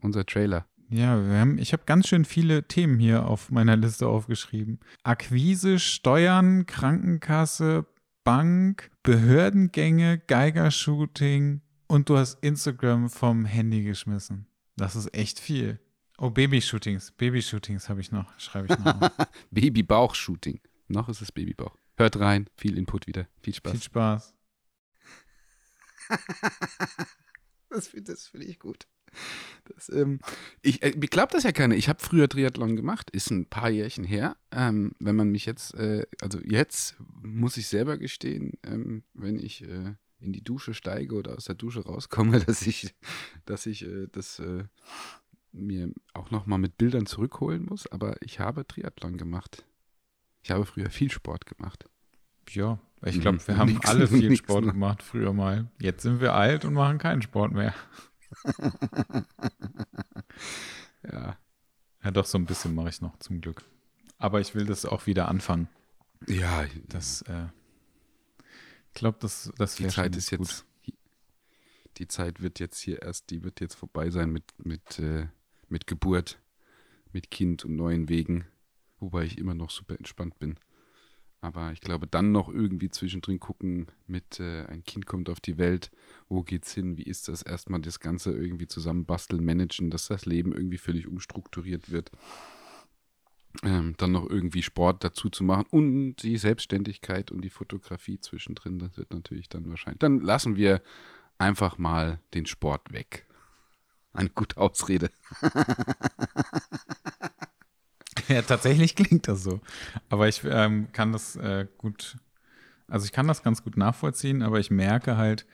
unser Trailer. Ja, wir haben, ich habe ganz schön viele Themen hier auf meiner Liste aufgeschrieben. Akquise, Steuern, Krankenkasse, Bank, Behördengänge, Geigershooting und du hast Instagram vom Handy geschmissen. Das ist echt viel. Oh, Babyshootings. Babyshootings habe ich noch, schreibe ich noch. Babybauch-Shooting. Noch ist es Babybauch. Hört rein, viel Input wieder. Viel Spaß. Viel Spaß. das finde find ich gut. Das, ähm, ich äh, glaube das ja keiner. Ich habe früher Triathlon gemacht, ist ein paar Jährchen her. Ähm, wenn man mich jetzt, äh, also jetzt muss ich selber gestehen, ähm, wenn ich äh, in die Dusche steige oder aus der Dusche rauskomme, dass ich, dass ich äh, das äh, mir auch nochmal mit Bildern zurückholen muss. Aber ich habe Triathlon gemacht. Ich habe früher viel Sport gemacht. Ja, ich glaube, wir haben alle viel Sport gemacht früher mal. Jetzt sind wir alt und machen keinen Sport mehr. ja. Ja, doch, so ein bisschen mache ich noch, zum Glück. Aber ich will das auch wieder anfangen. Ja, das, äh, ich glaube, das, das Die Zeit ist gut. jetzt, die Zeit wird jetzt hier erst, die wird jetzt vorbei sein mit, mit, äh, mit Geburt, mit Kind und neuen Wegen, wobei ich immer noch super entspannt bin. Aber ich glaube, dann noch irgendwie zwischendrin gucken mit, äh, ein Kind kommt auf die Welt, wo geht's hin, wie ist das, erstmal das Ganze irgendwie zusammenbasteln, managen, dass das Leben irgendwie völlig umstrukturiert wird. Ähm, dann noch irgendwie Sport dazu zu machen und die Selbstständigkeit und die Fotografie zwischendrin, das wird natürlich dann wahrscheinlich. Dann lassen wir einfach mal den Sport weg. Eine gute Ausrede. Ja, tatsächlich klingt das so. Aber ich ähm, kann das äh, gut, also ich kann das ganz gut nachvollziehen, aber ich merke halt,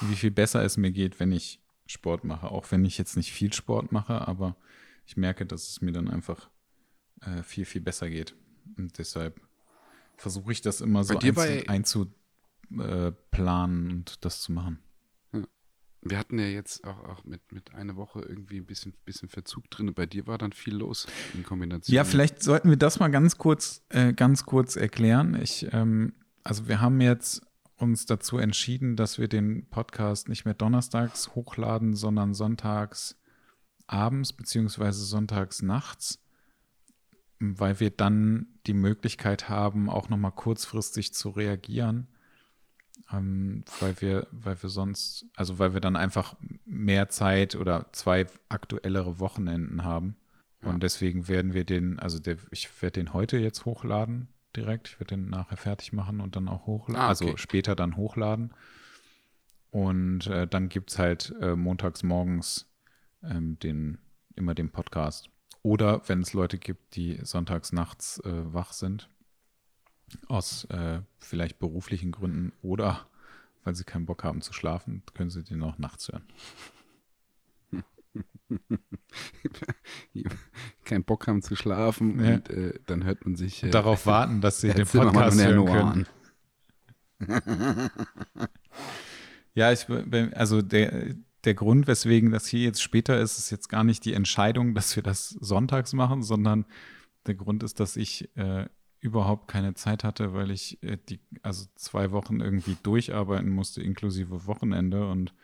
wie viel besser es mir geht, wenn ich Sport mache. Auch wenn ich jetzt nicht viel Sport mache, aber ich merke, dass es mir dann einfach äh, viel, viel besser geht. Und deshalb versuche ich das immer so einzuplanen äh, und das zu machen. Wir hatten ja jetzt auch, auch mit, mit einer Woche irgendwie ein bisschen, bisschen Verzug drin. Bei dir war dann viel los in Kombination. Ja, vielleicht sollten wir das mal ganz kurz, äh, ganz kurz erklären. Ich, ähm, also wir haben jetzt uns dazu entschieden, dass wir den Podcast nicht mehr donnerstags hochladen, sondern sonntags abends beziehungsweise sonntags nachts, weil wir dann die Möglichkeit haben, auch nochmal kurzfristig zu reagieren ähm, weil wir, weil wir sonst, also weil wir dann einfach mehr Zeit oder zwei aktuellere Wochenenden haben. Ja. Und deswegen werden wir den, also der, ich werde den heute jetzt hochladen direkt. Ich werde den nachher fertig machen und dann auch hochladen, ah, also okay. also später dann hochladen. Und äh, dann gibt es halt äh, montags morgens ähm, den, immer den Podcast. Oder wenn es Leute gibt, die sonntags nachts äh, wach sind, aus äh, vielleicht beruflichen Gründen oder weil sie keinen Bock haben zu schlafen, können sie den auch nachts hören. Keinen Bock haben zu schlafen ja. und äh, dann hört man sich. Äh, darauf warten, dass sie den Podcast hören können. ja, ich, also der, der Grund, weswegen das hier jetzt später ist, ist jetzt gar nicht die Entscheidung, dass wir das sonntags machen, sondern der Grund ist, dass ich äh, überhaupt keine Zeit hatte, weil ich äh, die, also zwei Wochen irgendwie durcharbeiten musste, inklusive Wochenende und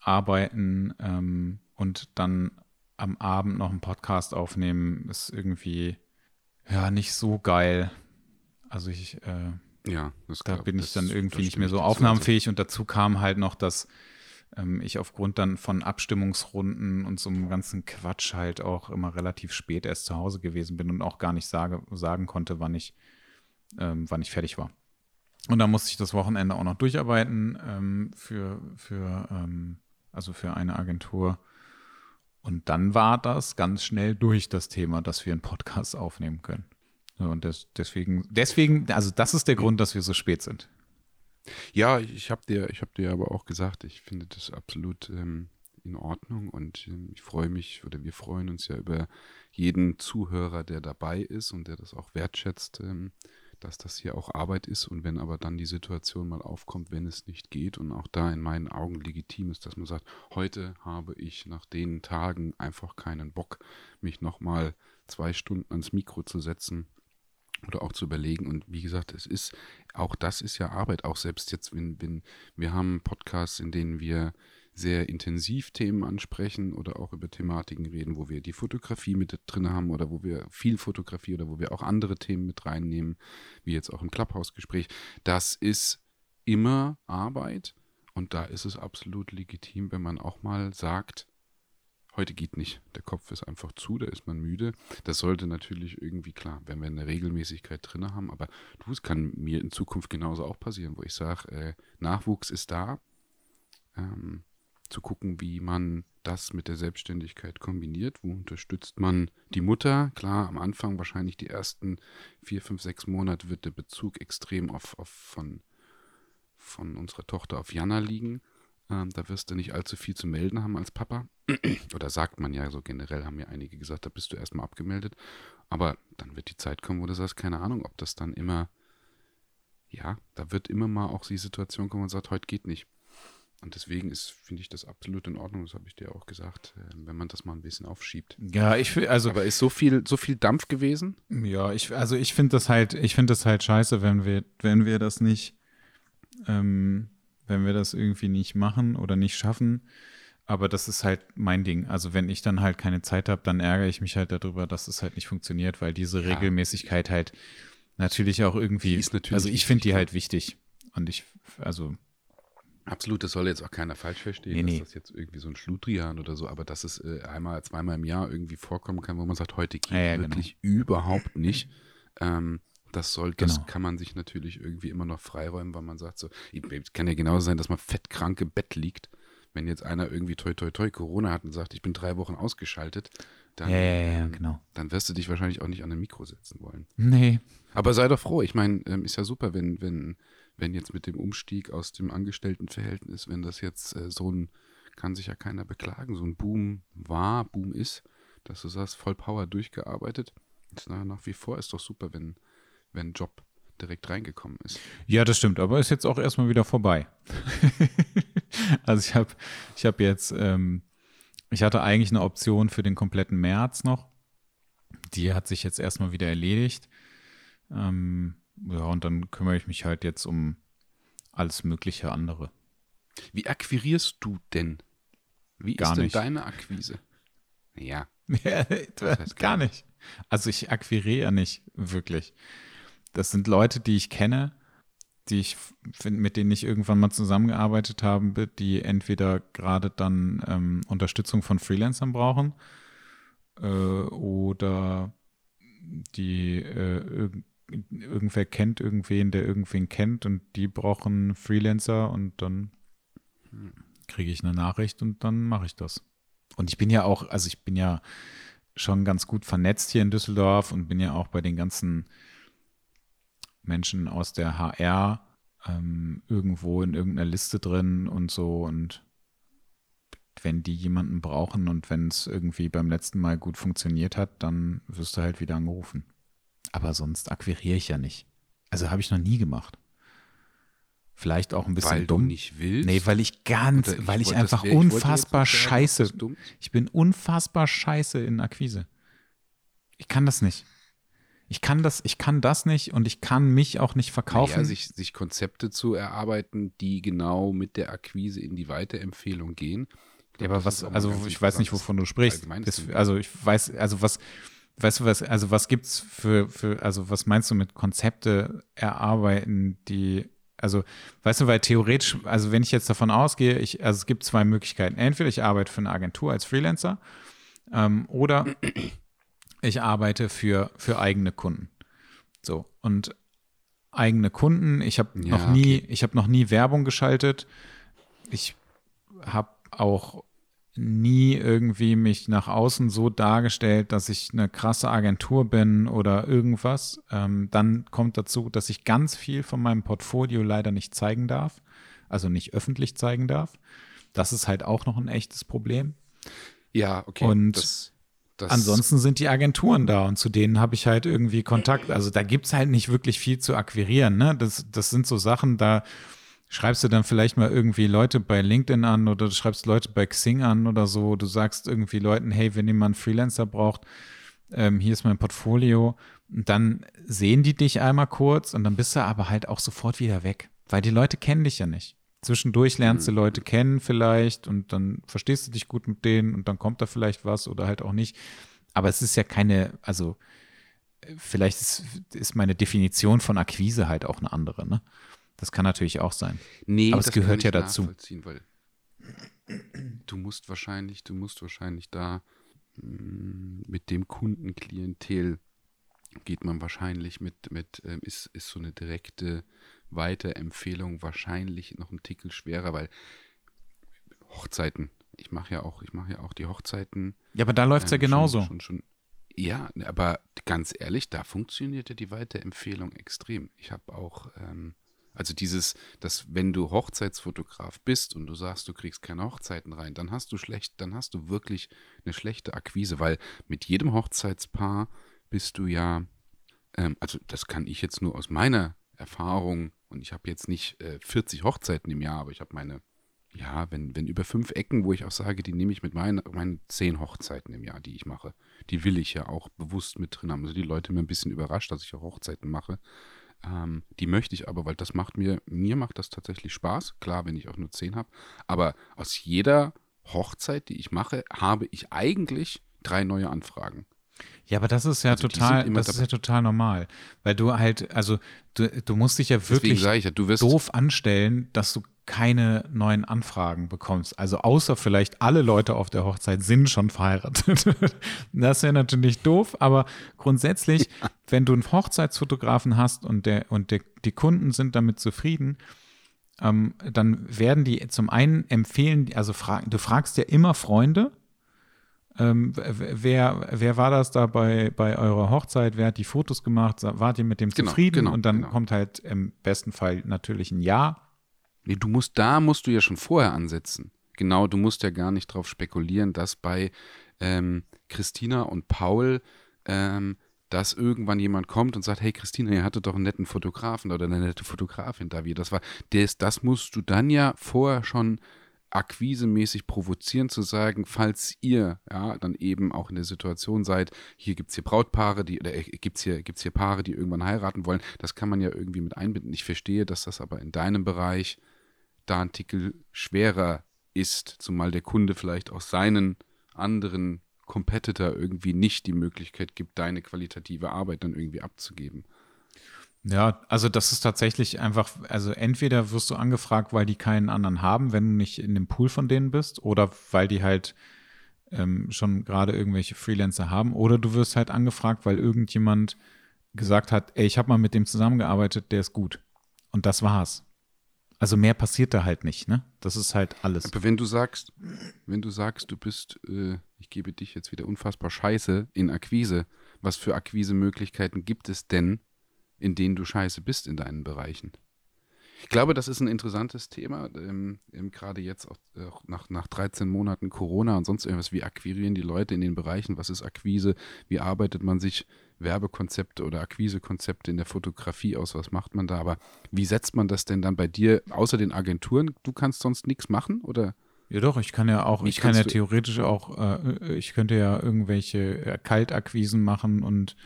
arbeiten ähm, und dann am Abend noch einen Podcast aufnehmen, ist irgendwie ja nicht so geil. Also ich, äh, ja, da bin ich dann irgendwie nicht mehr so aufnahmefähig und dazu kam halt noch, dass ähm, ich aufgrund dann von Abstimmungsrunden und so einem ganzen Quatsch halt auch immer relativ spät erst zu Hause gewesen bin und auch gar nicht sage, sagen konnte, wann ich, ähm, wann ich fertig war. Und dann musste ich das Wochenende auch noch durcharbeiten ähm, für, für, ähm, also für eine Agentur. Und dann war das ganz schnell durch das Thema, dass wir einen Podcast aufnehmen können. Und das, deswegen, deswegen, also das ist der Grund, dass wir so spät sind. Ja, ich habe dir, ich habe dir aber auch gesagt, ich finde das absolut ähm, in Ordnung und ähm, ich freue mich oder wir freuen uns ja über jeden Zuhörer, der dabei ist und der das auch wertschätzt, ähm, dass das hier auch Arbeit ist und wenn aber dann die Situation mal aufkommt, wenn es nicht geht und auch da in meinen Augen legitim ist, dass man sagt, heute habe ich nach den Tagen einfach keinen Bock, mich nochmal zwei Stunden ans Mikro zu setzen oder auch zu überlegen. Und wie gesagt, es ist, auch das ist ja Arbeit, auch selbst jetzt, wenn, wenn wir haben Podcasts, in denen wir sehr intensiv Themen ansprechen oder auch über Thematiken reden, wo wir die Fotografie mit drin haben oder wo wir viel Fotografie oder wo wir auch andere Themen mit reinnehmen, wie jetzt auch im Clubhouse-Gespräch. Das ist immer Arbeit und da ist es absolut legitim, wenn man auch mal sagt, heute geht nicht. Der Kopf ist einfach zu, da ist man müde. Das sollte natürlich irgendwie klar, wenn wir eine Regelmäßigkeit drin haben, aber du, es kann mir in Zukunft genauso auch passieren, wo ich sage, äh, Nachwuchs ist da. Ähm, zu gucken, wie man das mit der Selbstständigkeit kombiniert. Wo unterstützt man die Mutter? Klar, am Anfang wahrscheinlich die ersten vier, fünf, sechs Monate wird der Bezug extrem auf, auf von, von unserer Tochter auf Jana liegen. Ähm, da wirst du nicht allzu viel zu melden haben als Papa. Oder sagt man ja so generell, haben ja einige gesagt, da bist du erstmal abgemeldet. Aber dann wird die Zeit kommen, wo du sagst, keine Ahnung, ob das dann immer, ja, da wird immer mal auch die Situation kommen und sagt, heute geht nicht. Und deswegen ist, finde ich das absolut in Ordnung, das habe ich dir auch gesagt, äh, wenn man das mal ein bisschen aufschiebt. Ja, ich also. Aber ist so viel, so viel Dampf gewesen? Ja, ich, also ich finde das halt, ich finde das halt scheiße, wenn wir, wenn wir das nicht, ähm, wenn wir das irgendwie nicht machen oder nicht schaffen. Aber das ist halt mein Ding. Also wenn ich dann halt keine Zeit habe, dann ärgere ich mich halt darüber, dass es halt nicht funktioniert, weil diese ja. Regelmäßigkeit halt natürlich auch irgendwie, natürlich also ich finde die halt wichtig. Und ich, also Absolut, das soll jetzt auch keiner falsch verstehen, nee, nee. dass das jetzt irgendwie so ein Schludrian oder so, aber dass es äh, einmal, zweimal im Jahr irgendwie vorkommen kann, wo man sagt, heute geht ja, ja, genau. wirklich genau. überhaupt nicht. Ähm, das soll, das genau. kann man sich natürlich irgendwie immer noch freiräumen, weil man sagt so, es kann ja genauso sein, dass man fettkrank im Bett liegt. Wenn jetzt einer irgendwie toi toi toi Corona hat und sagt, ich bin drei Wochen ausgeschaltet, dann, ja, ja, ja, genau. dann wirst du dich wahrscheinlich auch nicht an ein Mikro setzen wollen. Nee. Aber sei doch froh. Ich meine, ähm, ist ja super, wenn, wenn wenn jetzt mit dem Umstieg aus dem Angestelltenverhältnis, wenn das jetzt äh, so ein, kann sich ja keiner beklagen, so ein Boom war, Boom ist, dass du sagst, voll Power durchgearbeitet. Ist nach wie vor ist doch super, wenn, wenn Job direkt reingekommen ist. Ja, das stimmt, aber ist jetzt auch erstmal wieder vorbei. also ich habe ich hab jetzt, ähm, ich hatte eigentlich eine Option für den kompletten März noch. Die hat sich jetzt erstmal wieder erledigt. Ähm, ja, und dann kümmere ich mich halt jetzt um alles mögliche andere. Wie akquirierst du denn? Wie Gar ist denn nicht. deine Akquise? Ja. ja das gar nicht. Also ich akquiriere nicht wirklich. Das sind Leute, die ich kenne, die ich mit denen ich irgendwann mal zusammengearbeitet habe, die entweder gerade dann ähm, Unterstützung von Freelancern brauchen äh, oder die äh, irgendwer kennt irgendwen, der irgendwen kennt und die brauchen Freelancer und dann kriege ich eine Nachricht und dann mache ich das. Und ich bin ja auch, also ich bin ja schon ganz gut vernetzt hier in Düsseldorf und bin ja auch bei den ganzen Menschen aus der HR ähm, irgendwo in irgendeiner Liste drin und so und wenn die jemanden brauchen und wenn es irgendwie beim letzten Mal gut funktioniert hat, dann wirst du halt wieder angerufen. Aber sonst akquiriere ich ja nicht. Also habe ich noch nie gemacht. Vielleicht auch ein bisschen weil dumm. Weil du nicht willst? Nee, weil ich ganz, ich weil ich einfach das, unfassbar ich scheiße. Ich bin unfassbar scheiße in Akquise. Ich kann das nicht. Ich kann das, ich kann das nicht und ich kann mich auch nicht verkaufen. Naja, sich, sich Konzepte zu erarbeiten, die genau mit der Akquise in die Weiterempfehlung gehen. Glaub, ja, aber was, also ich weiß nicht, wovon du sprichst. Das, also ich weiß, also was, Weißt du was, also was gibt's für, für, also was meinst du mit Konzepte erarbeiten, die, also, weißt du, weil theoretisch, also wenn ich jetzt davon ausgehe, ich, also es gibt zwei Möglichkeiten. Entweder ich arbeite für eine Agentur als Freelancer ähm, oder ich arbeite für, für eigene Kunden. So, und eigene Kunden, ich habe ja, noch nie, okay. ich habe noch nie Werbung geschaltet. Ich habe auch nie irgendwie mich nach außen so dargestellt, dass ich eine krasse Agentur bin oder irgendwas. Ähm, dann kommt dazu, dass ich ganz viel von meinem Portfolio leider nicht zeigen darf, also nicht öffentlich zeigen darf. Das ist halt auch noch ein echtes Problem. Ja, okay. Und das, das ansonsten sind die Agenturen da und zu denen habe ich halt irgendwie Kontakt. Also da gibt es halt nicht wirklich viel zu akquirieren. Ne? Das, das sind so Sachen, da schreibst du dann vielleicht mal irgendwie Leute bei LinkedIn an oder du schreibst Leute bei Xing an oder so. Du sagst irgendwie Leuten, hey, wenn jemand Freelancer braucht, ähm, hier ist mein Portfolio. Und dann sehen die dich einmal kurz und dann bist du aber halt auch sofort wieder weg, weil die Leute kennen dich ja nicht. Zwischendurch lernst du Mhm. Leute kennen vielleicht und dann verstehst du dich gut mit denen und dann kommt da vielleicht was oder halt auch nicht. Aber es ist ja keine, also äh, vielleicht ist, ist meine Definition von Akquise halt auch eine andere, ne? Das kann natürlich auch sein. Nee, Aber es das gehört kann ja dazu. du musst wahrscheinlich, du musst wahrscheinlich da mm, mit dem Kundenklientel geht man wahrscheinlich mit, mit ähm, ist, ist so eine direkte Weiterempfehlung wahrscheinlich noch ein Tickel schwerer, weil Hochzeiten, ich mache ja auch, ich mache ja auch die Hochzeiten. Ja, aber da läuft es ja ähm, genauso. Schon, schon, schon, ja, aber ganz ehrlich, da funktionierte die Weiterempfehlung extrem. Ich habe auch, ähm, also dieses, dass wenn du Hochzeitsfotograf bist und du sagst, du kriegst keine Hochzeiten rein, dann hast du schlecht, dann hast du wirklich eine schlechte Akquise, weil mit jedem Hochzeitspaar bist du ja, ähm, also das kann ich jetzt nur aus meiner Erfahrung und ich habe jetzt nicht äh, 40 Hochzeiten im Jahr, aber ich habe meine ja, wenn, wenn über fünf Ecken, wo ich auch sage, die nehme ich mit meinen, meinen zehn Hochzeiten im Jahr, die ich mache, die will ich ja auch bewusst mit drin haben. Also die Leute mir ein bisschen überrascht, dass ich auch Hochzeiten mache. Ähm, die möchte ich aber, weil das macht mir, mir macht das tatsächlich Spaß. Klar, wenn ich auch nur zehn habe. Aber aus jeder Hochzeit, die ich mache, habe ich eigentlich drei neue Anfragen. Ja, aber das ist ja Also total, das ist ja total normal. Weil du halt, also du, du musst dich ja wirklich ja, du wirst. doof anstellen, dass du keine neuen Anfragen bekommst. Also außer vielleicht alle Leute auf der Hochzeit sind schon verheiratet. das wäre natürlich doof, aber grundsätzlich, wenn du einen Hochzeitsfotografen hast und der und der, die Kunden sind damit zufrieden, ähm, dann werden die zum einen empfehlen, also fragen, du fragst ja immer Freunde, ähm, wer, wer war das da bei, bei eurer Hochzeit? Wer hat die Fotos gemacht? Wart ihr mit dem Genau, zufrieden? genau, und dann genau. kommt halt im besten Fall natürlich ein Ja. Nee, du musst, da musst du ja schon vorher ansetzen. Genau, du musst ja gar nicht drauf spekulieren, dass bei ähm, Christina und Paul, ähm, dass irgendwann jemand kommt und sagt, hey Christina, ihr hattet doch einen netten Fotografen oder eine nette Fotografin da, wie das war. Das, das musst du dann ja vorher schon akquisemäßig provozieren, zu sagen, falls ihr ja dann eben auch in der Situation seid, hier gibt es hier Brautpaare, die, oder gibt es hier, gibt's hier Paare, die irgendwann heiraten wollen, das kann man ja irgendwie mit einbinden. Ich verstehe, dass das aber in deinem Bereich da ein Tickel schwerer ist, zumal der Kunde vielleicht auch seinen anderen Competitor irgendwie nicht die Möglichkeit gibt, deine qualitative Arbeit dann irgendwie abzugeben. Ja, also das ist tatsächlich einfach, also entweder wirst du angefragt, weil die keinen anderen haben, wenn du nicht in dem Pool von denen bist, oder weil die halt ähm, schon gerade irgendwelche Freelancer haben, oder du wirst halt angefragt, weil irgendjemand gesagt hat, ey, ich habe mal mit dem zusammengearbeitet, der ist gut. Und das war's. Also mehr passiert da halt nicht, ne? Das ist halt alles. Aber wenn du sagst, wenn du sagst, du bist, äh, ich gebe dich jetzt wieder unfassbar scheiße in Akquise, was für Akquisemöglichkeiten gibt es denn, in denen du scheiße bist in deinen Bereichen? Ich glaube, das ist ein interessantes Thema, ähm, gerade jetzt auch, äh, auch nach, nach 13 Monaten Corona und sonst irgendwas. Wie akquirieren die Leute in den Bereichen? Was ist Akquise? Wie arbeitet man sich Werbekonzepte oder Akquisekonzepte in der Fotografie aus? Was macht man da? Aber wie setzt man das denn dann bei dir, außer den Agenturen? Du kannst sonst nichts machen oder? Ja doch, ich kann ja auch, ich kann ja theoretisch auch, äh, ich könnte ja irgendwelche äh, Kaltakquisen machen und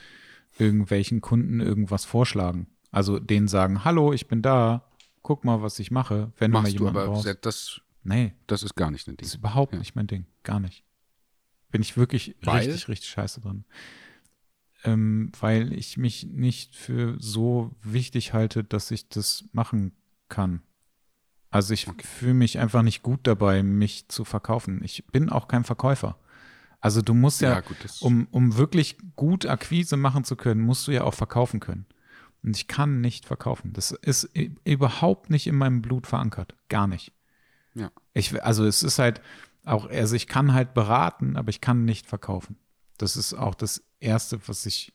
irgendwelchen Kunden irgendwas vorschlagen. Also denen sagen, hallo, ich bin da, guck mal, was ich mache, wenn du mal Machst du jemanden aber, brauchst. das, Nee, das ist gar nicht ein Ding. das ist überhaupt Ja. nicht mein Ding, gar nicht. Bin ich wirklich Weil? richtig, richtig scheiße drin. Ähm, weil ich mich nicht für so wichtig halte, dass ich das machen kann. Also ich Okay. fühle mich einfach nicht gut dabei, mich zu verkaufen. Ich bin auch kein Verkäufer. Also du musst ja, Ja, gut, um, um wirklich gut Akquise machen zu können, musst du ja auch verkaufen können. Und ich kann nicht verkaufen. Das ist überhaupt nicht in meinem Blut verankert. Gar nicht. Ja. Ich, also es ist halt auch, also ich kann halt beraten, aber ich kann nicht verkaufen. Das ist auch das Erste, was ich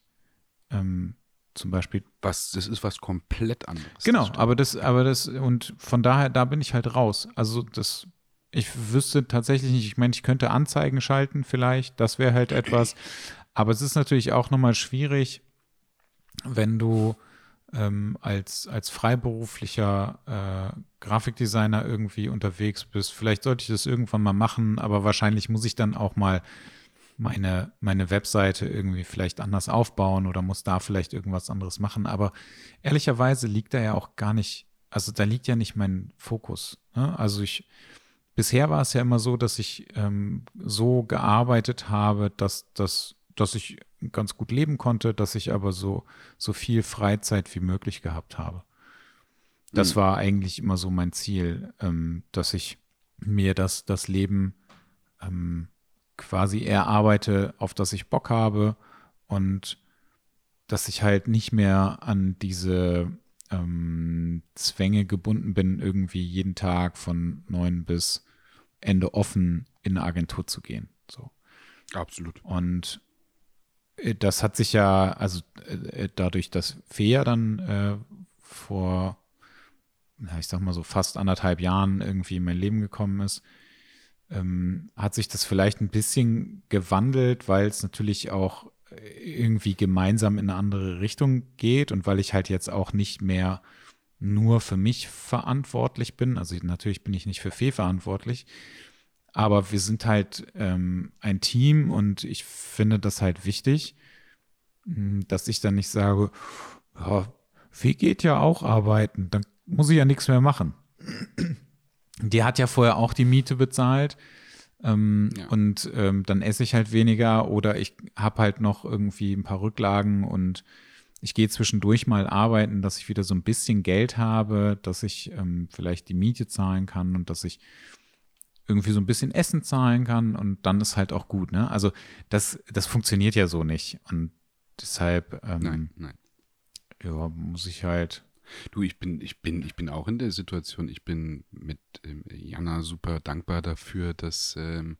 ähm, zum Beispiel Was, das ist was komplett anderes. Genau, Das aber das, aber das, und von daher, da bin ich halt raus. Also das, ich wüsste tatsächlich nicht, ich meine, ich könnte Anzeigen schalten vielleicht, das wäre halt etwas. Aber es ist natürlich auch nochmal schwierig, wenn du ähm, als, als freiberuflicher äh, Grafikdesigner irgendwie unterwegs bist. Vielleicht sollte ich das irgendwann mal machen, aber wahrscheinlich muss ich dann auch mal meine, meine Webseite irgendwie vielleicht anders aufbauen oder muss da vielleicht irgendwas anderes machen. Aber ehrlicherweise liegt da ja auch gar nicht also da liegt ja nicht mein Fokus. Ne? Also ich, bisher war es ja immer so, dass ich ähm, so gearbeitet habe, dass, dass, dass ich ganz gut leben konnte, dass ich aber so, so viel Freizeit wie möglich gehabt habe. Das mhm. war eigentlich immer so mein Ziel, ähm, dass ich mir das, das Leben ähm, quasi erarbeite, auf das ich Bock habe und dass ich halt nicht mehr an diese ähm, Zwänge gebunden bin, irgendwie jeden Tag von neun bis Ende offen in eine Agentur zu gehen. So. Absolut. Und das hat sich ja, also äh, dadurch, dass Fea dann äh, vor, ich sag mal so fast anderthalb Jahren irgendwie in mein Leben gekommen ist, ähm, hat sich das vielleicht ein bisschen gewandelt, weil es natürlich auch irgendwie gemeinsam in eine andere Richtung geht und weil ich halt jetzt auch nicht mehr nur für mich verantwortlich bin. Also natürlich bin ich nicht für Fee verantwortlich, aber wir sind halt ähm, ein Team und ich finde das halt wichtig, hm, dass ich dann nicht sage, ja, Fee geht ja auch arbeiten, dann muss ich ja nichts mehr machen. Die hat ja vorher auch die Miete bezahlt. Ähm, ja. Und ähm, dann esse ich halt weniger oder ich habe halt noch irgendwie ein paar Rücklagen und ich gehe zwischendurch mal arbeiten, dass ich wieder so ein bisschen Geld habe, dass ich ähm, vielleicht die Miete zahlen kann und dass ich irgendwie so ein bisschen Essen zahlen kann und dann ist halt auch gut. Ne? Also das, das funktioniert ja so nicht und deshalb ähm, nein, nein. Ja, muss ich halt Du, ich bin, ich bin, ich bin auch in der Situation, ich bin mit ähm, Jana super dankbar dafür, dass ähm,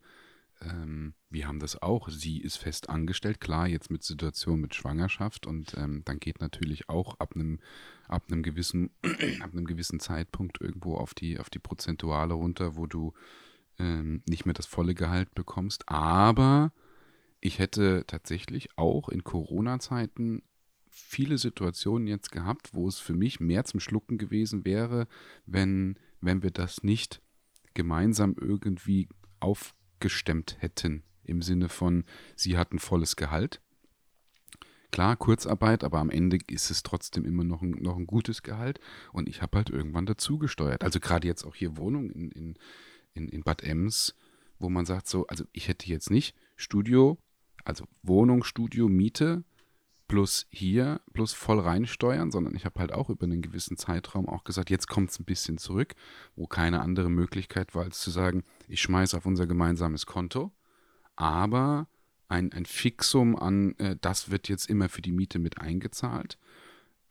ähm, wir haben das auch. Sie ist fest angestellt, klar, jetzt mit Situation mit Schwangerschaft und ähm, dann geht natürlich auch ab einem ab einem gewissen ab einem gewissen Zeitpunkt irgendwo auf die auf die Prozentuale runter, wo du ähm, nicht mehr das volle Gehalt bekommst. Aber ich hätte tatsächlich auch in Corona-Zeiten viele Situationen jetzt gehabt, wo es für mich mehr zum Schlucken gewesen wäre, wenn, wenn wir das nicht gemeinsam irgendwie aufgestemmt hätten. Im Sinne von, sie hatten volles Gehalt. Klar, Kurzarbeit, aber am Ende ist es trotzdem immer noch ein, noch ein gutes Gehalt. Und ich habe halt irgendwann dazu gesteuert. Also gerade jetzt auch hier Wohnung in, in, in, in Bad Ems, wo man sagt so, also ich hätte jetzt nicht Studio, also Wohnung, Studio, Miete, plus hier, plus voll reinsteuern, sondern ich habe halt auch über einen gewissen Zeitraum auch gesagt, jetzt kommt es ein bisschen zurück, wo keine andere Möglichkeit war, als zu sagen, ich schmeiße auf unser gemeinsames Konto, aber ein, ein Fixum an, äh, das wird jetzt immer für die Miete mit eingezahlt.